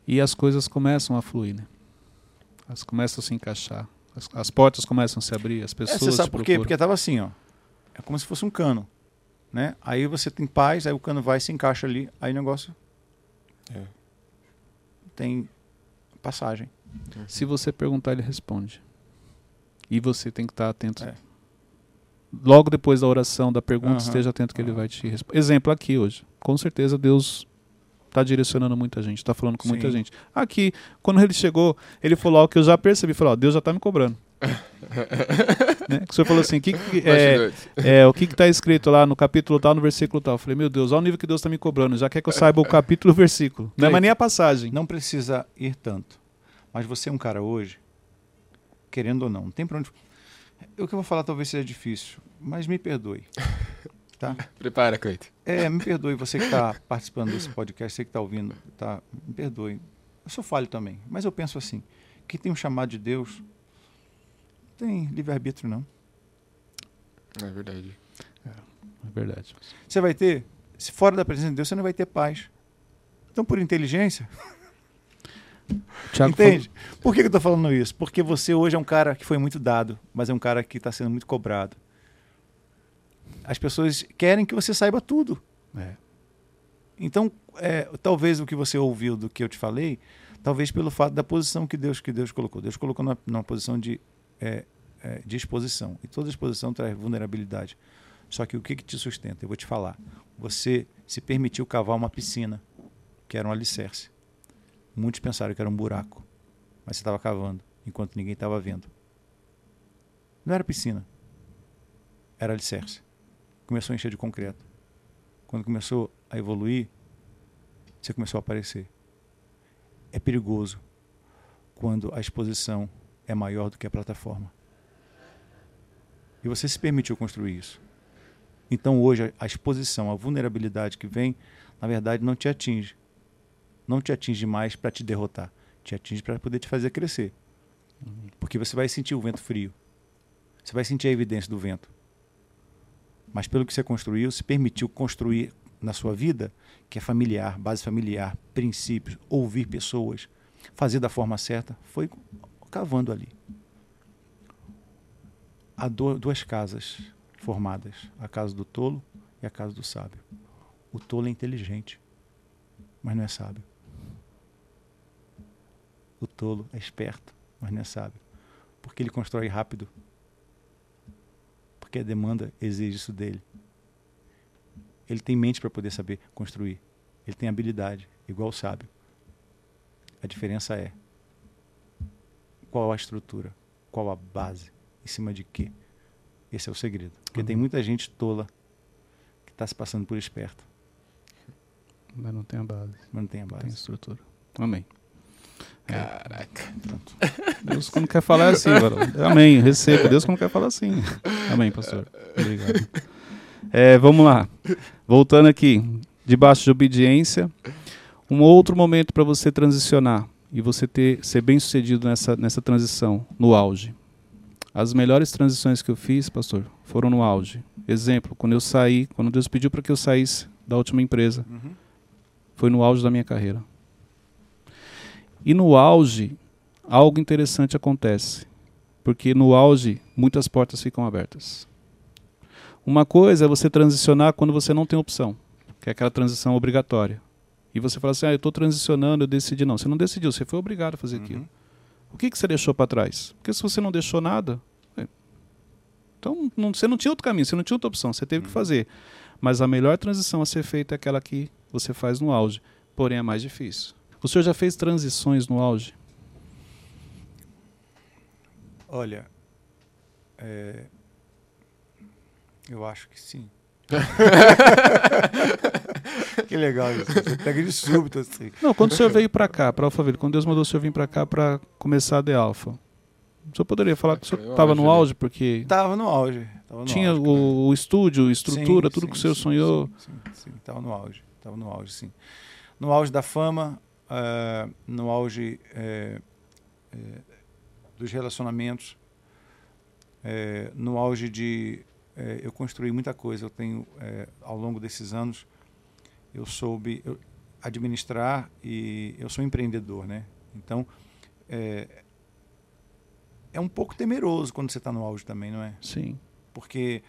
E as coisas começam a fluir, né? Elas começam a se encaixar. As, as portas começam a se abrir, as É, pessoas você sabe te por quê? Porque estava assim, ó. É como se fosse um cano. Né? Aí você tem paz, aí o cano vai, se encaixa ali, aí o negócio É. tem passagem. Se você perguntar, ele responde. E você tem que estar atento. É. Logo depois da oração, da pergunta, Aham, esteja atento que ele vai te responder. Exemplo aqui hoje. Com certeza Deus está direcionando muita gente, está falando com muita Sim. gente. Aqui, quando ele chegou, ele falou algo que eu já percebi. Falou, ó, Deus já está me cobrando. né? O senhor falou assim, que, que- é, é, o que está escrito lá no capítulo tal, no versículo tal. Eu falei, meu Deus, olha o nível que Deus está me cobrando. Já quer que eu saiba o capítulo e o versículo. Não é mais nem a passagem. Não precisa ir tanto. Mas você é um cara hoje, querendo ou não, não tem pra onde. O que eu vou falar talvez seja difícil, mas me perdoe. Tá? Prepara, Cleito. É, me perdoe você que está participando desse podcast, você que está ouvindo, tá? Me perdoe. Eu sou falho também, mas eu penso assim: quem tem um chamado de Deus, não tem livre-arbítrio, não. É verdade. É verdade. Você vai ter, se fora da presença de Deus, você não vai ter paz. Então, por inteligência, Tiago Entende? Por que que eu estou falando isso? Porque você hoje é um cara que foi muito dado, mas é um cara que está sendo muito cobrado. As pessoas querem que você saiba tudo. falou- é. Então, é, talvez o que você ouviu do que eu te falei, talvez pelo fato da posição que Deus que Deus colocou. Deus colocou numa, numa posição de, é, é, de exposição. E toda exposição traz vulnerabilidade. Só que o que, que te sustenta? Eu vou te falar. Você se permitiu cavar uma piscina que era um alicerce. Muitos pensaram que era um buraco, mas você estava cavando, enquanto ninguém estava vendo. Não era piscina, era alicerce. Começou a encher de concreto. Quando começou a evoluir, você começou a aparecer. É perigoso quando a exposição é maior do que a plataforma. E você se permitiu construir isso. Então hoje a exposição, a vulnerabilidade que vem, na verdade não te atinge. Não te atinge mais para te derrotar. Te atinge para poder te fazer crescer. Porque você vai sentir o vento frio. Você vai sentir a evidência do vento. Mas pelo que você construiu, se permitiu construir na sua vida, que é familiar, base familiar, princípios, ouvir pessoas, fazer da forma certa, foi cavando ali. Há duas casas formadas: a casa do tolo e a casa do sábio. O tolo é inteligente, mas não é sábio. O tolo é esperto, mas não é sábio. Porque ele constrói rápido. Porque a demanda exige isso dele. Ele tem mente para poder saber construir. Ele tem habilidade, igual o sábio. A diferença é qual a estrutura, qual a base, em cima de quê. Esse é o segredo. Porque uhum. tem muita gente tola que está se passando por esperto. Mas não tem a base. Mas não tem a base. Tem estrutura. Amém. Caraca. Pronto. Deus quando quer falar é assim, Amém. Receba. Deus quando quer falar assim. Amém, pastor. Obrigado. É, vamos lá. Voltando aqui. Debaixo de obediência. Um outro momento para você transicionar e você ter ser bem sucedido nessa, nessa transição, no auge. As melhores transições que eu fiz, pastor, foram no auge. Exemplo, quando eu saí, quando Deus pediu para que eu saísse da última empresa, uhum. foi no auge da minha carreira. E no auge, algo interessante acontece. Porque no auge, muitas portas ficam abertas. Uma coisa é você transicionar quando você não tem opção, que é aquela transição obrigatória. E você fala assim: ah, eu estou transicionando, eu decidi. Não, você não decidiu, você foi obrigado a fazer uhum. aquilo. O que, que você deixou para trás? Porque se você não deixou nada, é, então não, você não tinha outro caminho, você não tinha outra opção, você teve uhum. que fazer. Mas a melhor transição a ser feita é aquela que você faz no auge, porém é mais difícil. O senhor já fez transições no auge? Olha, é, eu acho que sim. que legal isso. Você pega de súbito assim. Não, quando o senhor veio para cá, para Alphaville, quando Deus mandou o senhor vir para cá para começar a de Alfa, o senhor poderia falar que o senhor estava no auge, porque. Estava no auge. Tava no tinha auge, o, o, estúdio, estrutura, sim, tudo sim, que o senhor sim, sonhou. Sim, sim, estava no auge. Estava no auge, sim. No auge da fama, uh, no auge uh, uh, dos relacionamentos, no auge de. eu construí muita coisa. Eu tenho, ao longo desses anos, eu soube administrar e eu sou empreendedor, né? Então, é, é um pouco temeroso quando você está no auge também, não é? Sim. Porque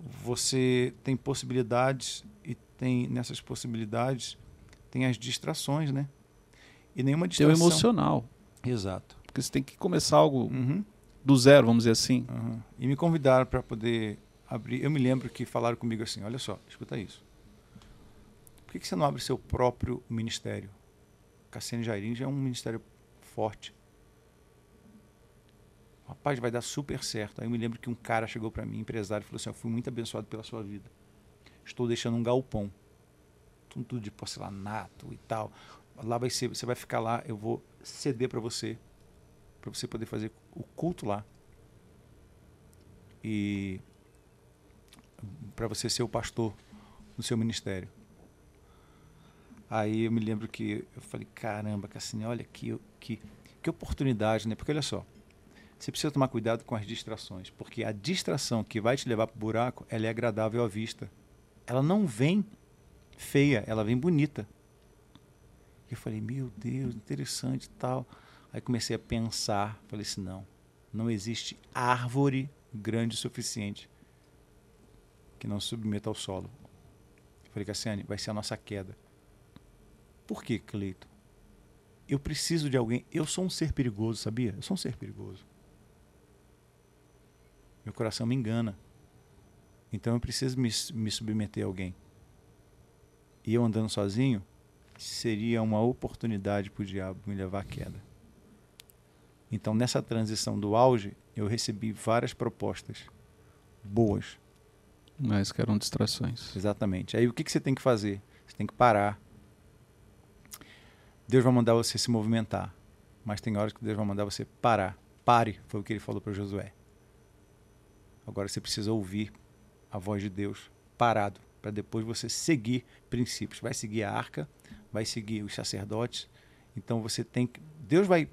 você tem possibilidades e tem nessas possibilidades tem as distrações, né? E nenhuma distração. Tem o emocional. Exato. Porque você tem que começar algo uhum. do zero, vamos dizer assim. Uhum. E me convidaram para poder abrir. Eu me lembro que falaram comigo assim: olha só, escuta isso que, que você não abre seu próprio ministério? Cassiane Jairim já é um ministério forte. Rapaz, vai dar super certo. Aí eu me lembro que um cara chegou para mim, empresário, e falou assim: Eu fui muito abençoado pela sua vida. Estou deixando um galpão. Tudo de porcelanato e tal. Lá vai ser, você vai ficar lá, eu vou ceder para você, para você poder fazer o culto lá. E para você ser o pastor do seu ministério. Aí eu me lembro que eu falei, caramba, Cassini, olha que, que, que oportunidade, né? Porque olha só, você precisa tomar cuidado com as distrações, porque a distração que vai te levar para o buraco, ela é agradável à vista. Ela não vem feia, ela vem bonita. Eu falei, meu Deus, interessante tal. Aí comecei a pensar, falei assim, não, não existe árvore grande o suficiente que não se submeta ao solo. Eu falei, Cassiane, vai ser a nossa queda. Por que, Cleiton? Eu preciso de alguém. Eu sou um ser perigoso, sabia? Eu sou um ser perigoso. Meu coração me engana. Então eu preciso me, me submeter a alguém. E eu andando sozinho, seria uma oportunidade para o diabo me levar à queda. Então, nessa transição do auge, eu recebi várias propostas boas. Mas que eram distrações. Exatamente. Aí o que, que você tem que fazer? Você tem que parar. Deus vai mandar você se movimentar. Mas tem horas que Deus vai mandar você parar. Pare, foi o que ele falou para Josué. Agora você precisa ouvir a voz de Deus parado, para depois você seguir princípios. Vai seguir a arca, vai seguir os sacerdotes. Então você tem que. Deus vai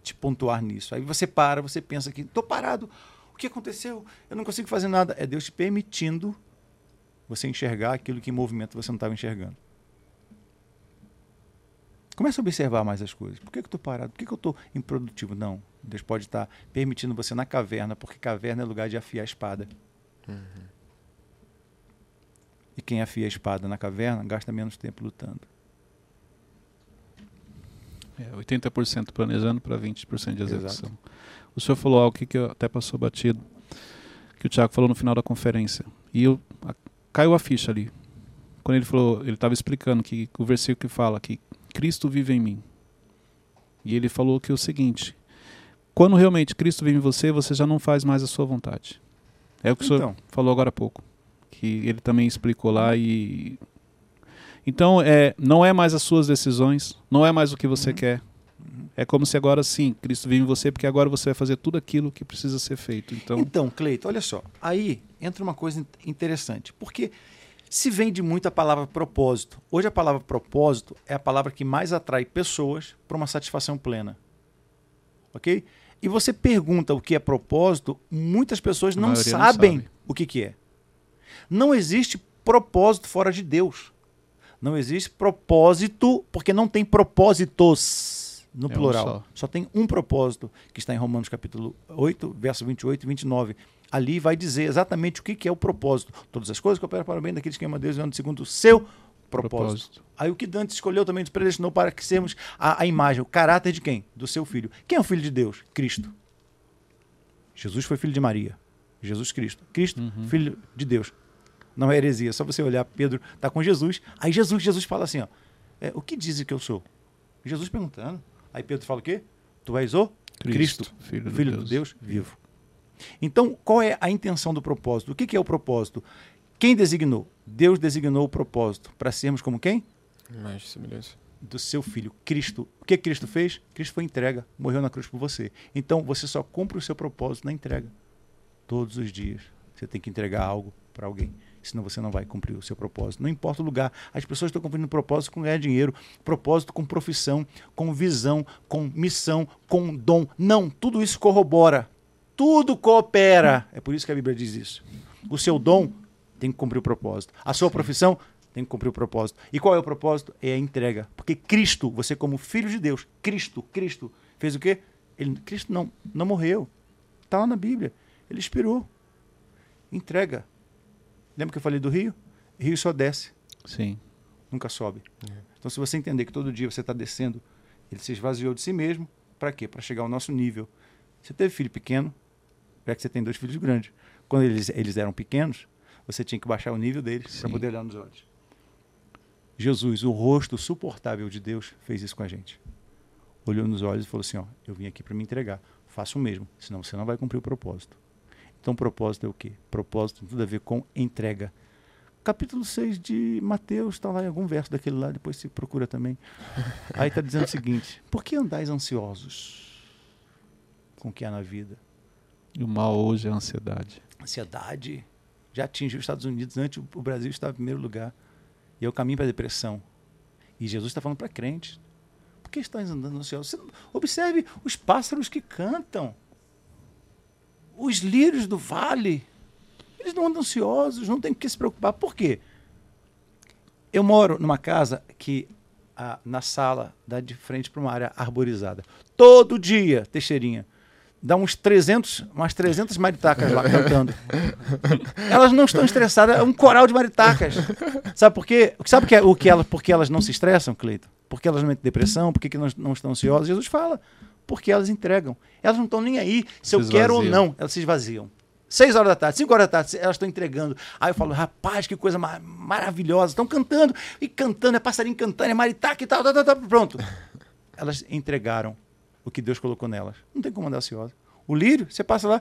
te pontuar nisso. Aí você para, você pensa que estou parado. O que aconteceu? Eu não consigo fazer nada. É Deus te permitindo você enxergar aquilo que em movimento você não estava enxergando. Comece a observar mais as coisas. Por que, que eu estou parado? Por que, que eu estou improdutivo? Não. Deus pode estar permitindo você na caverna, porque caverna é lugar de afiar a espada. Uhum. E quem afia a espada na caverna gasta menos tempo lutando. É, 80% planejando para 20% de execução. Exato. O senhor falou algo que até passou batido, que o Tiago falou no final da conferência. E eu, a, caiu a ficha ali. Quando ele falou, ele estava explicando que o versículo que fala que Cristo vive em mim. E ele falou que é o seguinte: quando realmente Cristo vive em você, você já não faz mais a sua vontade. É o que então. o senhor então. falou agora há pouco. Que ele também explicou lá e. Então, é, não é mais as suas decisões, não é mais o que você uhum. quer. É como se agora sim, Cristo vive em você, porque agora você vai fazer tudo aquilo que precisa ser feito. Então, então Cleito, olha só. Aí entra uma coisa interessante. Porque se vende muito a palavra propósito. Hoje a palavra propósito é a palavra que mais atrai pessoas para uma satisfação plena. Ok? E você pergunta o que é propósito, muitas pessoas não sabem não sabe. o que, que é. Não existe propósito fora de Deus. Não existe propósito, porque não tem propósitos no é plural. Um só. só tem um propósito, que está em Romanos capítulo 8, verso 28 e 29 ali vai dizer exatamente o que, que é o propósito. Todas as coisas cooperam para o bem daqueles que amam Deus e andam segundo o seu propósito. propósito. Aí o que Dante escolheu também nos predestinou para que sermos a, a, imagem, o caráter de quem? Do seu filho. Quem é o filho de Deus? Cristo. Jesus foi filho de Maria. Jesus Cristo. Cristo, uhum. filho de Deus. Não é heresia, só você olhar, Pedro está com Jesus. Aí Jesus, Jesus fala assim, ó, é, o que dizem que eu sou? Jesus perguntando. Aí Pedro fala o quê? Tu és o Cristo, Cristo filho, filho de Deus. Deus vivo. Então, qual é a intenção do propósito? O que, que é o propósito? Quem designou? Deus designou o propósito para sermos como quem? Mais semelhança. Do seu filho, Cristo. O que Cristo fez? Cristo foi entrega, morreu na cruz por você. Então, você só cumpre o seu propósito na entrega. Todos os dias. Você tem que entregar algo para alguém senão você não vai cumprir o seu propósito. Não importa o lugar. As pessoas estão cumprindo propósito com ganhar dinheiro, propósito com profissão, com visão, com missão, com dom. Não, tudo isso corrobora. Tudo coopera. É por isso que a Bíblia diz isso. O seu dom tem que cumprir o propósito. A sua profissão tem que cumprir o propósito. E qual é o propósito? É a entrega. Porque Cristo, você como filho de Deus, Cristo, Cristo, fez o quê? Ele, Cristo não, não morreu. Está lá na Bíblia. Ele expirou. Entrega. Lembra que eu falei do rio? Rio só desce. Sim. Nunca sobe. É. Então, se você entender que todo dia você está descendo, ele se esvaziou de si mesmo. Para quê? Para chegar ao nosso nível. Você teve filho pequeno, já que você tem dois filhos grandes. Quando eles, eles eram pequenos, você tinha que baixar o nível deles para poder olhar nos olhos. Jesus, o rosto suportável de Deus, fez isso com a gente. Olhou nos olhos e falou assim: ó, eu vim aqui para me entregar. Faça o mesmo, senão você não vai cumprir o propósito. Então, propósito é o quê? Propósito tem tudo a ver com entrega. Capítulo 6 de Mateus, está lá em algum verso daquele lá, depois se procura também. Aí está dizendo o seguinte: Por que andais ansiosos com o que há na vida? E o mal hoje é a ansiedade. Ansiedade já atingiu os Estados Unidos antes, o Brasil estava em primeiro lugar. E é o caminho para a depressão. E Jesus está falando para crentes. Por que estão andando ansiosos? Observe os pássaros que cantam. Os lírios do vale. Eles não andam ansiosos, não tem que se preocupar. Por quê? Eu moro numa casa que na sala dá de frente para uma área arborizada. Todo dia, Teixeirinha dá uns 300, umas 300 maritacas lá cantando. elas não estão estressadas, é um coral de maritacas. Sabe por quê? Sabe que é, o que elas, por que elas não se estressam, Cleiton? Porque elas não têm depressão, por que não, não estão ansiosas? Jesus fala, porque elas entregam. Elas não estão nem aí se, se eu quero ou não, elas se esvaziam. Seis horas da tarde, cinco horas da tarde, elas estão entregando. Aí eu falo, rapaz, que coisa ma- maravilhosa. Estão cantando, e cantando, é passarinho cantando, é maritaca e tal, tal, tal, tal, pronto. Elas entregaram o que Deus colocou nelas. Não tem como andar ansiosa. O lírio, você passa lá,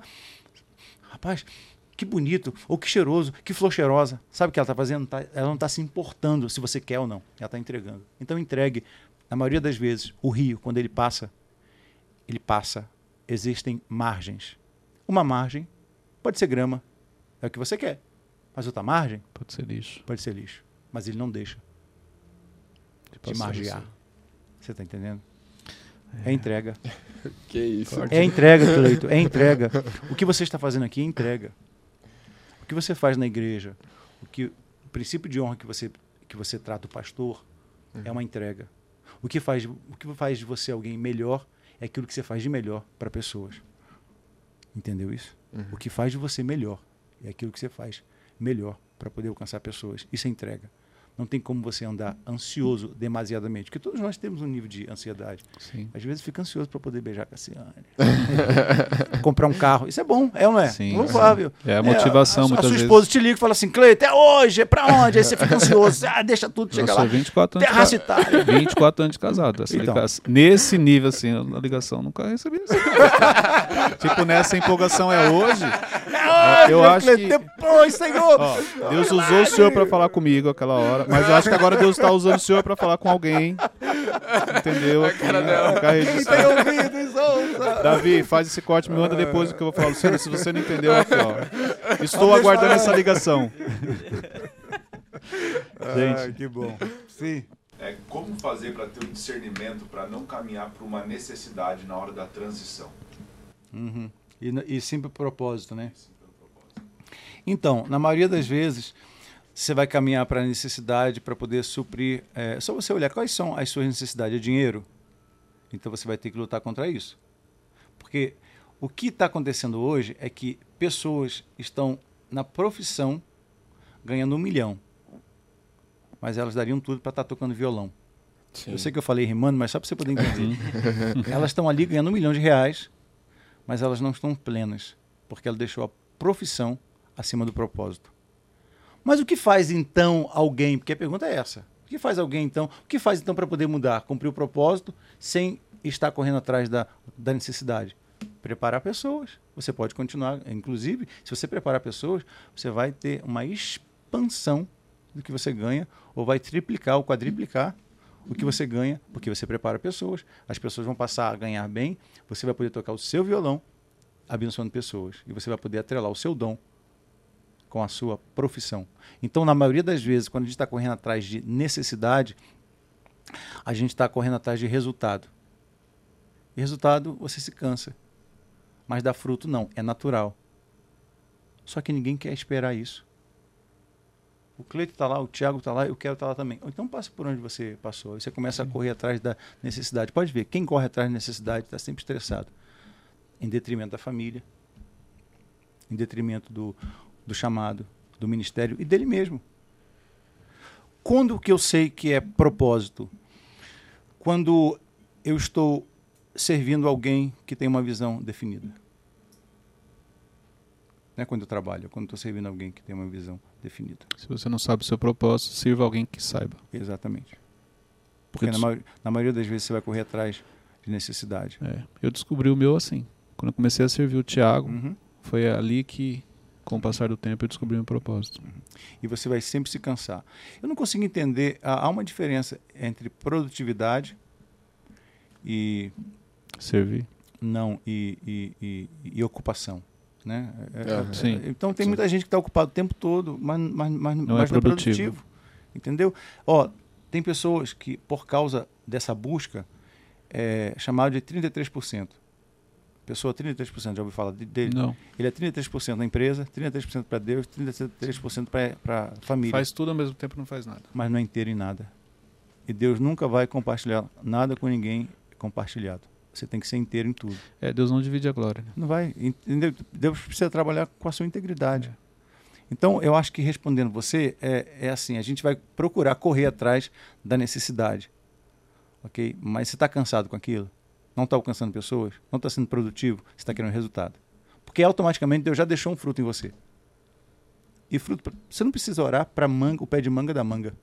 rapaz, que bonito, ou que cheiroso, que flor cheirosa. Sabe o que ela está fazendo? Tá- ela não está se importando se você quer ou não. Ela está entregando. Então entregue. Na maioria das vezes, o rio, quando ele passa, ele passa. Existem margens. Uma margem pode ser grama, é o que você quer. Mas outra margem Pode ser lixo. pode ser lixo. Mas ele não deixa de passar margear. isso. Você está entendendo? É entrega. Que isso. É entrega, Cleito, é entrega. O que você está fazendo aqui é entrega. O que você faz na igreja, o que o princípio de honra que você que você trata o pastor é uma entrega. O que faz o que faz de você alguém melhor é aquilo que você faz de melhor para pessoas. Entendeu isso? O que faz de você melhor é aquilo que você faz melhor para poder alcançar pessoas. Isso é entrega. Não tem como você andar ansioso demasiadamente, porque todos nós temos um nível de ansiedade. Sim. Às vezes fica ansioso para poder beijar a Cassiane. Comprar um carro. Isso é bom, é ou não é? Sim, Louvável. É a motivação, a, a muitas sua vezes. esposa te liga e fala assim, Cleito, é hoje, é pra onde? Aí você fica ansioso. Ah, deixa tudo, chega Eu lá. sou 24 anos, de Terraça ca- Itália. 24 anos de casado. Essa Então. nesse nível, assim, a ligação nunca recebi. Assim. tipo, nessa empolgação é hoje. É hoje, eu acho Cleito, que- Depois, Senhor. Ó, Deus usou o senhor pra falar comigo aquela hora, mas eu acho que agora Deus tá usando o senhor pra falar com alguém. Entendeu? Aqui, cara dela. Quem tem ouvidos, ouça. Davi, faz esse corte, me manda depois o que eu vou falar. Luciano, se você não entendeu, aqui, ó. Estou Deixa aguardando essa ligação. Gente, que bom. Sim. É, como fazer para ter o discernimento para não caminhar para uma necessidade na hora da transição? Uhum. E, e sempre propósito, né? Então, na maioria das vezes, você vai caminhar para a necessidade para poder suprir. É só você olhar quais são as suas necessidades. É dinheiro? Então você vai ter que lutar contra isso. Porque o que está acontecendo hoje é que pessoas estão na profissão ganhando um milhão. Mas elas dariam tudo para estar tocando violão. Sim. Eu sei que eu falei rimando, mas só para você poder entender. elas estão ali ganhando um milhão de reais, mas elas não estão plenas, porque ela deixou a profissão acima do propósito. Mas o que faz então alguém? Porque a pergunta é essa. O que faz alguém então? O que faz então para poder mudar? Cumprir o propósito sem estar correndo atrás da, da necessidade? Preparar pessoas. Você pode continuar, inclusive, se você preparar pessoas, você vai ter uma expansão do que você ganha, ou vai triplicar ou quadriplicar o que você ganha, porque você prepara pessoas, as pessoas vão passar a ganhar bem, você vai poder tocar o seu violão abençoando pessoas, e você vai poder atrelar o seu dom com a sua profissão. Então, na maioria das vezes, quando a gente está correndo atrás de necessidade, a gente está correndo atrás de resultado. E resultado, você se cansa. Mas dar fruto, não, é natural. Só que ninguém quer esperar isso. O Cleito está lá, o Thiago está lá, eu quero estar lá também. Então passa por onde você passou. Você começa a correr atrás da necessidade. Pode ver, quem corre atrás da necessidade está sempre estressado. Em detrimento da família, em detrimento do, do chamado, do ministério e dele mesmo. Quando que eu sei que é propósito? Quando eu estou servindo alguém que tem uma visão definida. Não é quando eu trabalho, é quando estou servindo alguém que tem uma visão definida. Se você não sabe o seu propósito, sirva alguém que saiba. Exatamente. Porque na, maioria, na maioria das vezes você vai correr atrás de necessidade. É, eu descobri o meu assim. Quando eu comecei a servir o Thiago, Uhum. foi ali que, com o passar do tempo, eu descobri meu propósito. E você vai sempre se cansar. Eu não consigo entender. Há uma diferença entre produtividade e Servir. não e, e, e- e ocupação. Né? É- é-. Então tem Sim. muita gente que está ocupado o tempo todo, mas, mas, mas, Não é mas não é produtivo. produtivo. Entendeu? Ó, tem pessoas que, por causa dessa busca, é chamado de 33%. Pessoa 33%, já ouviu falar de- dele? Não. Ele é 33% na empresa, 33% para Deus, 33% para a família. Faz tudo ao mesmo tempo não faz nada. mas não é inteiro em nada. E Deus nunca vai compartilhar nada com ninguém compartilhado. Você tem que ser inteiro em tudo. É, Deus não divide a glória. né? Não vai. Entendeu? Deus precisa trabalhar com a sua integridade. Então, eu acho que respondendo você, é, é assim: a gente vai procurar correr atrás da necessidade. Ok? Mas você está cansado com aquilo? Não está alcançando pessoas? Não está sendo produtivo? Você está querendo resultado. Porque automaticamente Deus já deixou um fruto em você. E fruto, você não precisa orar para manga, o pé de manga da manga.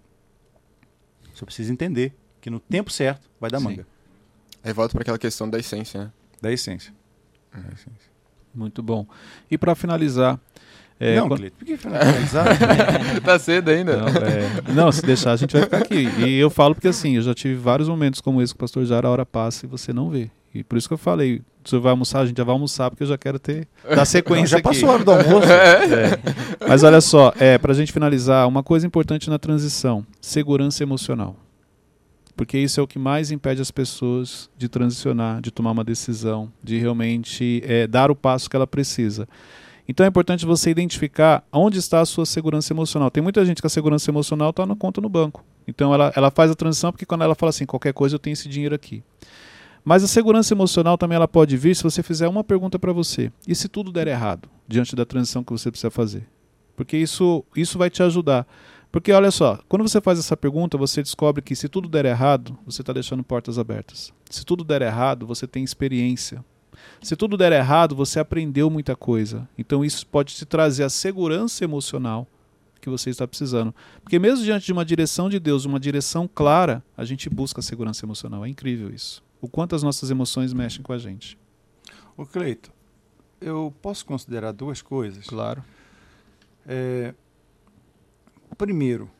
Você precisa entender que no tempo certo vai dar Sim. manga, Aí volta para aquela questão da essência, né? da essência. Da essência. Muito bom. E para finalizar. É, não, quando- Cleiton, por que finalizar? tá cedo ainda. Não, é, não, se deixar, a gente vai ficar aqui. E eu falo porque assim, eu já tive vários momentos como esse com o pastor Jara, a hora passa e você não vê. E por isso que eu falei, o senhor vai almoçar, a gente já vai almoçar, porque eu já quero ter Não, sequência já aqui. passou a hora do almoço. É. Mas olha só, é, pra gente finalizar, uma coisa importante na transição: segurança emocional. Porque isso é o que mais impede as pessoas de transicionar, de tomar uma decisão, de realmente é, dar o passo que ela precisa. Então é importante você identificar onde está a sua segurança emocional. Tem muita gente que a segurança emocional está na conta no banco. Então ela, ela faz a transição porque quando ela fala assim, qualquer coisa eu tenho esse dinheiro aqui. Mas a segurança emocional também ela pode vir se você fizer uma pergunta para você. E se tudo der errado diante da transição que você precisa fazer? Porque isso, isso vai te ajudar. Porque olha só, quando você faz essa pergunta, você descobre que se tudo der errado, você está deixando portas abertas. Se tudo der errado, você tem experiência. Se tudo der errado, você aprendeu muita coisa. Então isso pode te trazer a segurança emocional que você está precisando. Porque mesmo diante de uma direção de Deus, uma direção clara, a gente busca a segurança emocional. É incrível isso. O quanto as nossas emoções mexem com a gente. Ô Cleito, eu posso considerar duas coisas. Claro. É, primeiro,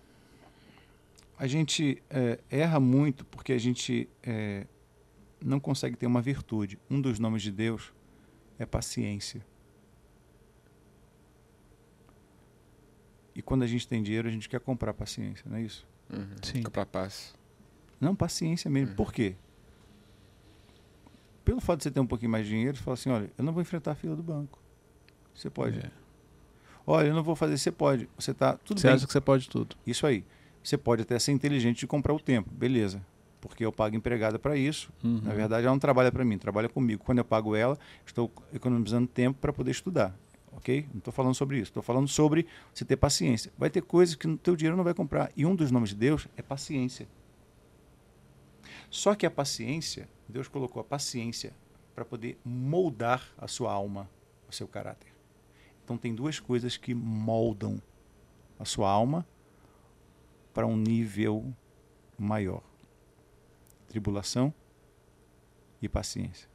a gente é, erra muito porque a gente é, não consegue ter uma virtude. Um dos nomes de Deus é paciência. E quando a gente tem dinheiro, a gente quer comprar paciência, não é isso? Uhum. Sim. Comprar paz. Não, paciência mesmo. Uhum. Por quê? Pelo fato de você ter um pouquinho mais de dinheiro, você fala assim, olha, eu não vou enfrentar a fila do banco. Você pode. É. Olha, eu não vou fazer, você pode. Você tá tudo Você bem. acha que você pode tudo. Isso aí. Você pode até ser inteligente de comprar o tempo, beleza. Porque eu pago empregada para isso. Uhum. Na verdade, ela não trabalha para mim, trabalha comigo. Quando eu pago ela, estou economizando tempo para poder estudar. Ok? Não estou falando sobre isso. Estou falando sobre você ter paciência. Vai ter coisas que o teu dinheiro não vai comprar. E um dos nomes de Deus é paciência. Só que a paciência, Deus colocou a paciência para poder moldar a sua alma, o seu caráter. Então tem duas coisas que moldam a sua alma para um nível maior: tribulação e paciência.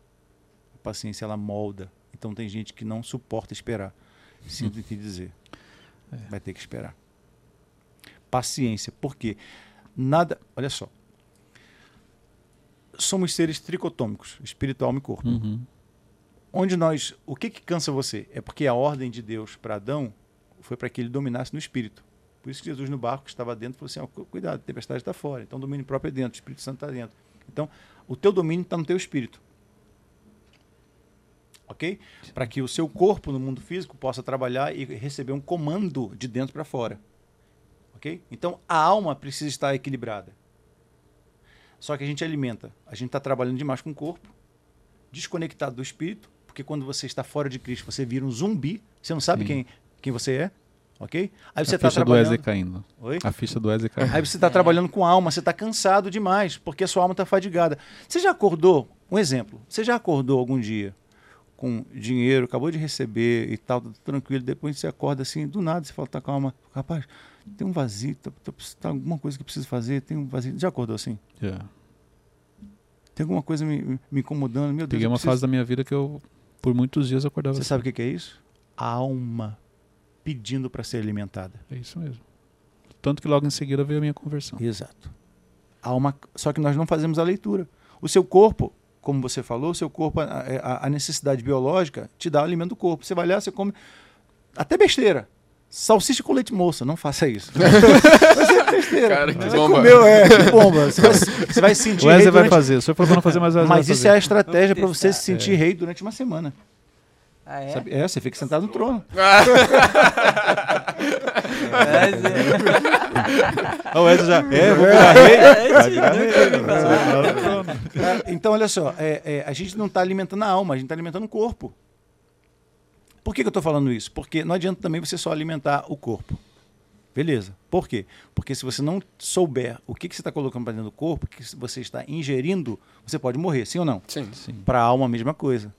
A paciência ela molda. Então tem gente que não suporta esperar. Sinto em te dizer. Vai ter que esperar. Paciência, porque nada, olha só. Somos seres tricotômicos, espiritual e corpo Uhum. onde nós, o que que cansa você? É porque a ordem de Deus para Adão foi para que ele dominasse no espírito. Por isso que Jesus no barco que estava dentro falou assim: cu- cuidado, a tempestade está fora. Então o domínio próprio é dentro, o Espírito Santo está dentro. Então o teu domínio está no teu espírito. Ok? Para que o seu corpo no mundo físico possa trabalhar e receber um comando de dentro para fora. Ok? Então a alma precisa estar equilibrada. Só que a gente alimenta. A gente está trabalhando demais com o corpo, desconectado do espírito, porque quando você está fora de Cristo, você vira um zumbi, você não sabe Sim. quem, quem você é, ok? Aí você a está ficha do trabalhando. Wesley caindo. Oi? A ficha do Wesley caindo. Aí você está trabalhando com alma, você está cansado demais, porque a sua alma está fadigada. Você já acordou? Um exemplo. Você já acordou algum dia com dinheiro, acabou de receber e tal, tudo tranquilo, depois você acorda assim, do nada, você fala, tá calma, rapaz, tem um vazio, tá, tá, tá alguma coisa que eu preciso fazer, tem um vazio. Já acordou assim? Já. Tem alguma coisa me, me incomodando, meu Deus. Peguei uma preciso- fase da minha vida que eu, por muitos dias, acordava Você assim. sabe o que que é isso? A alma pedindo para ser alimentada. É isso mesmo. Tanto que logo em seguida veio a minha conversão. Exato. A alma, só que nós não fazemos a leitura. O seu corpo, como você falou, o seu corpo, a, a- a necessidade biológica te dá o alimento do corpo. Você vai lá, você come até besteira. Salsicha com leite moça, não faça isso. ser besteira. Cara, que Você bomba. comeu, é, que bomba. Você vai, você vai se sentir O rei Wesley vai durante... fazer. O senhor falou pra não fazer, Wesley Mas isso é a fazer. estratégia para você se sentir rei durante uma semana. Ah, é? Sabe? É, você fica sentado no trono. Mas, é. Ah, o Wesley já. É, vou virar virar É, então, olha só, é, é, a gente não está alimentando a alma, a gente está alimentando o corpo. Por que, que eu estou falando isso? Porque não adianta também você só alimentar o corpo. Beleza. Por quê? Porque se você não souber o que, que você está colocando para dentro do corpo, o que você está ingerindo, você pode morrer, sim ou não? Sim. Sim. Para a alma, a mesma coisa.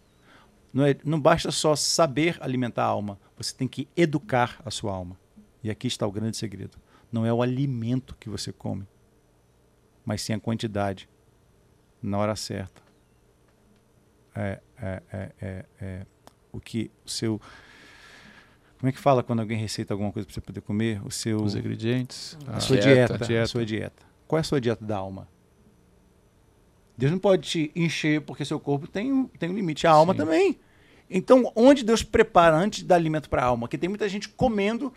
Não, é, não basta só saber alimentar a alma, você tem que educar a sua alma. E aqui está o grande segredo. Não é o alimento que você come, mas sim a quantidade, na hora certa. É, é, é, é, é o que o seu. Como é que fala quando alguém receita alguma coisa para você poder comer? O seu, Os ingredientes. a a sua dieta. dieta, Dieta. A sua dieta. Qual é a sua dieta da alma? Deus não pode te encher porque seu corpo tem, um- tem um limite. A alma Sim. também. Então, onde Deus prepara antes de dar alimento para a alma? Porque tem muita gente comendo,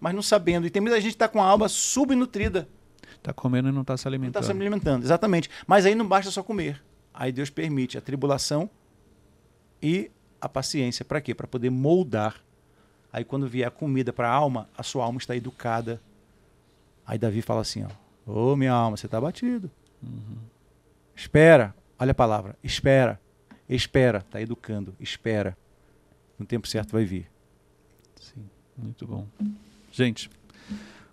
mas não sabendo. E tem muita gente que está com a alma subnutrida. Tá comendo e não tá se Não alimentando. está se alimentando. Exatamente. Mas aí não basta só comer. Aí Deus permite a tribulação e a paciência. Para quê? Para poder moldar. Aí quando vier a comida para a alma, a sua alma está educada. Aí Davi fala assim, ó. Ô minha alma, você está batido. Espera. Olha a palavra. Espera. Espera. Está educando. Espera. No tempo certo vai vir. Sim, muito bom. Gente,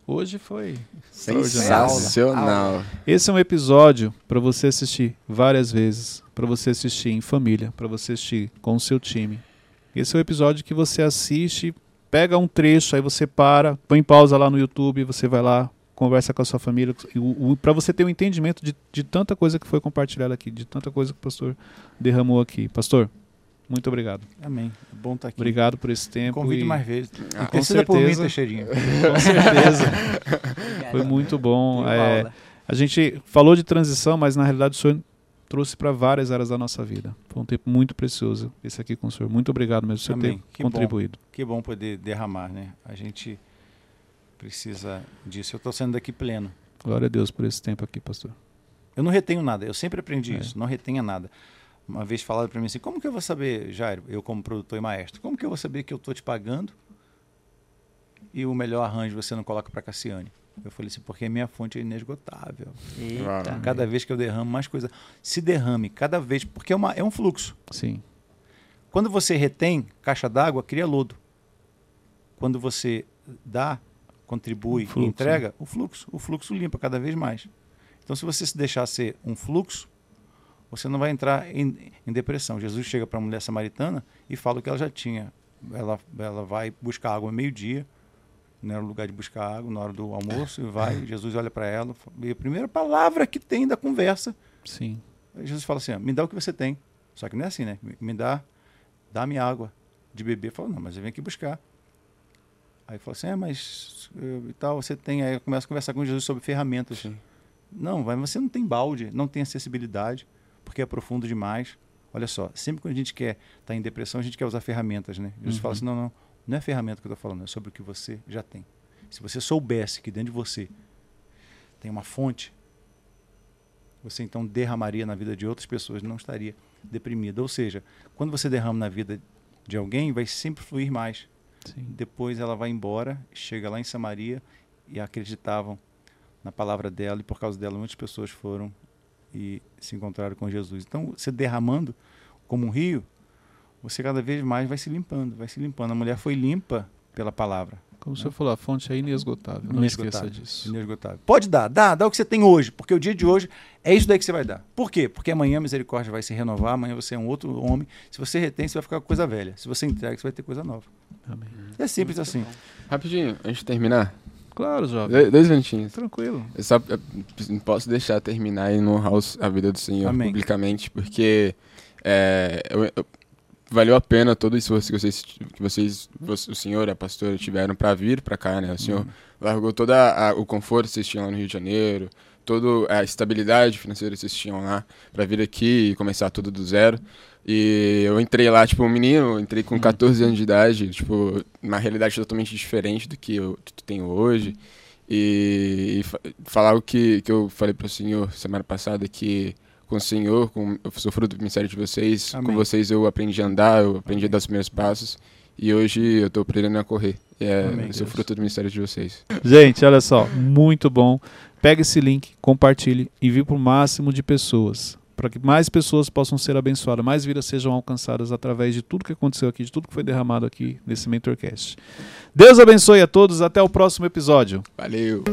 hoje foi Sensacional. Esse é um episódio para você assistir várias vezes, para você assistir em família, para você assistir com o seu time. Esse é o episódio que você assiste, pega um trecho, aí você para, põe pausa lá no YouTube, você vai lá, conversa com a sua família, para você ter um entendimento de, de tanta coisa que foi compartilhada aqui, de tanta coisa que o pastor derramou aqui. Pastor, muito obrigado. Amém. É bom estar aqui. Obrigado por esse tempo. Convide e- mais vezes. Ah, com Decida por mim, certeza. Teixeirinha. Com certeza. Foi muito bom. É? A gente falou de transição, mas na realidade o senhor trouxe para várias áreas da nossa vida. Foi um tempo muito precioso esse aqui com o senhor. Muito obrigado mesmo por o senhor Amém. ter Que bom. contribuído. Que bom poder derramar, né? A gente precisa disso. Eu estou sendo daqui pleno. Glória a Deus por esse tempo aqui, pastor. Eu não retenho nada. Eu sempre aprendi É. isso. Não retenha nada. Uma vez falaram para mim assim: como que eu vou saber, Jairo, eu como produtor e maestro, como que eu vou saber que eu estou te pagando e o melhor arranjo você não coloca para Cassiane? Eu falei assim: porque minha fonte é inesgotável. Eita. Cada vez que eu derramo mais coisa, se derrame cada vez, porque é, uma, é um fluxo. Sim. Quando você retém caixa d'água, cria lodo. Quando você dá, contribui fluxo, e entrega, o fluxo, o fluxo limpa cada vez mais. Então, se você se deixar ser um fluxo, você não vai entrar em, em depressão. Jesus chega para a mulher samaritana e fala o que ela já tinha. Ela, ela vai buscar água meio-dia, não era o lugar de buscar água, na hora do almoço, e vai. Jesus olha para ela, e a primeira palavra que tem da conversa Sim. Jesus fala assim: ó, me dá o que você tem. Só que não é assim, né? Me- dá, dá-me água de beber. Fala, não, mas eu venho aqui buscar. Aí fala assim: é, mas eh, e tal, você tem. Aí eu começo a conversar com Jesus sobre ferramentas. Sim. Não, mas você não tem balde, não tem acessibilidade, porque é profundo demais. Olha só, sempre quando a gente quer estar em depressão, a gente quer usar ferramentas, né? Jesus Uhum. fala assim: não, não, não é ferramenta que eu estou falando, é sobre o que você já tem. Se você soubesse que dentro de você tem uma fonte, você então derramaria na vida de outras pessoas, não estaria deprimida. Ou seja, quando você derrama na vida de alguém, vai sempre fluir mais. Sim. Depois ela vai embora, chega lá em Samaria e acreditavam na palavra dela e por causa dela muitas pessoas foram e se encontraram com Jesus. Então, você derramando como um rio, você cada vez mais vai se limpando, vai se limpando. A mulher foi limpa pela palavra. Como o senhor falou, a fonte é inesgotável. Não Inesgotável. esqueça disso. Inesgotável. Pode dar, dá, dá o que você tem hoje, porque o dia de hoje é isso daí que você vai dar. Por quê? Porque amanhã a misericórdia vai se renovar, amanhã você é um outro homem. Se você retém, você vai ficar com coisa velha. Se você entrega, você vai ter coisa nova. Amém. É simples Muito assim. bom. Rapidinho, antes de terminar, Claro, jovem. dois, minutinhos. Tranquilo. Eu só eu não posso deixar terminar e não honrar a vida do Senhor Amém. publicamente, porque é, eu- eu- valeu a pena todo o esforço que vocês, que vocês você- o Senhor e a pastora tiveram para vir para cá, né? O Senhor Uhum. largou todo o conforto que vocês tinham lá no Rio de Janeiro, toda a estabilidade financeira que vocês tinham lá, para vir aqui e começar tudo do zero. E eu entrei lá, tipo, um menino, entrei com 14 anos de idade, tipo, uma realidade totalmente diferente do que eu tenho hoje. E, e fa- falar o que, que eu falei para o senhor semana passada, que com o senhor, com, eu sou fruto do ministério de vocês, Amém. com vocês eu aprendi a andar, eu aprendi a dar os primeiros passos. E hoje eu tô aprendendo a correr. E é, Amém, eu sou Deus. fruto do ministério de vocês. Gente, olha só, muito bom. Pega esse link, compartilhe, envie para o máximo de pessoas, para que mais pessoas possam ser abençoadas, mais vidas sejam alcançadas através de tudo que aconteceu aqui, de tudo que foi derramado aqui nesse Mentorcast. Deus abençoe a todos, até o próximo episódio. Valeu!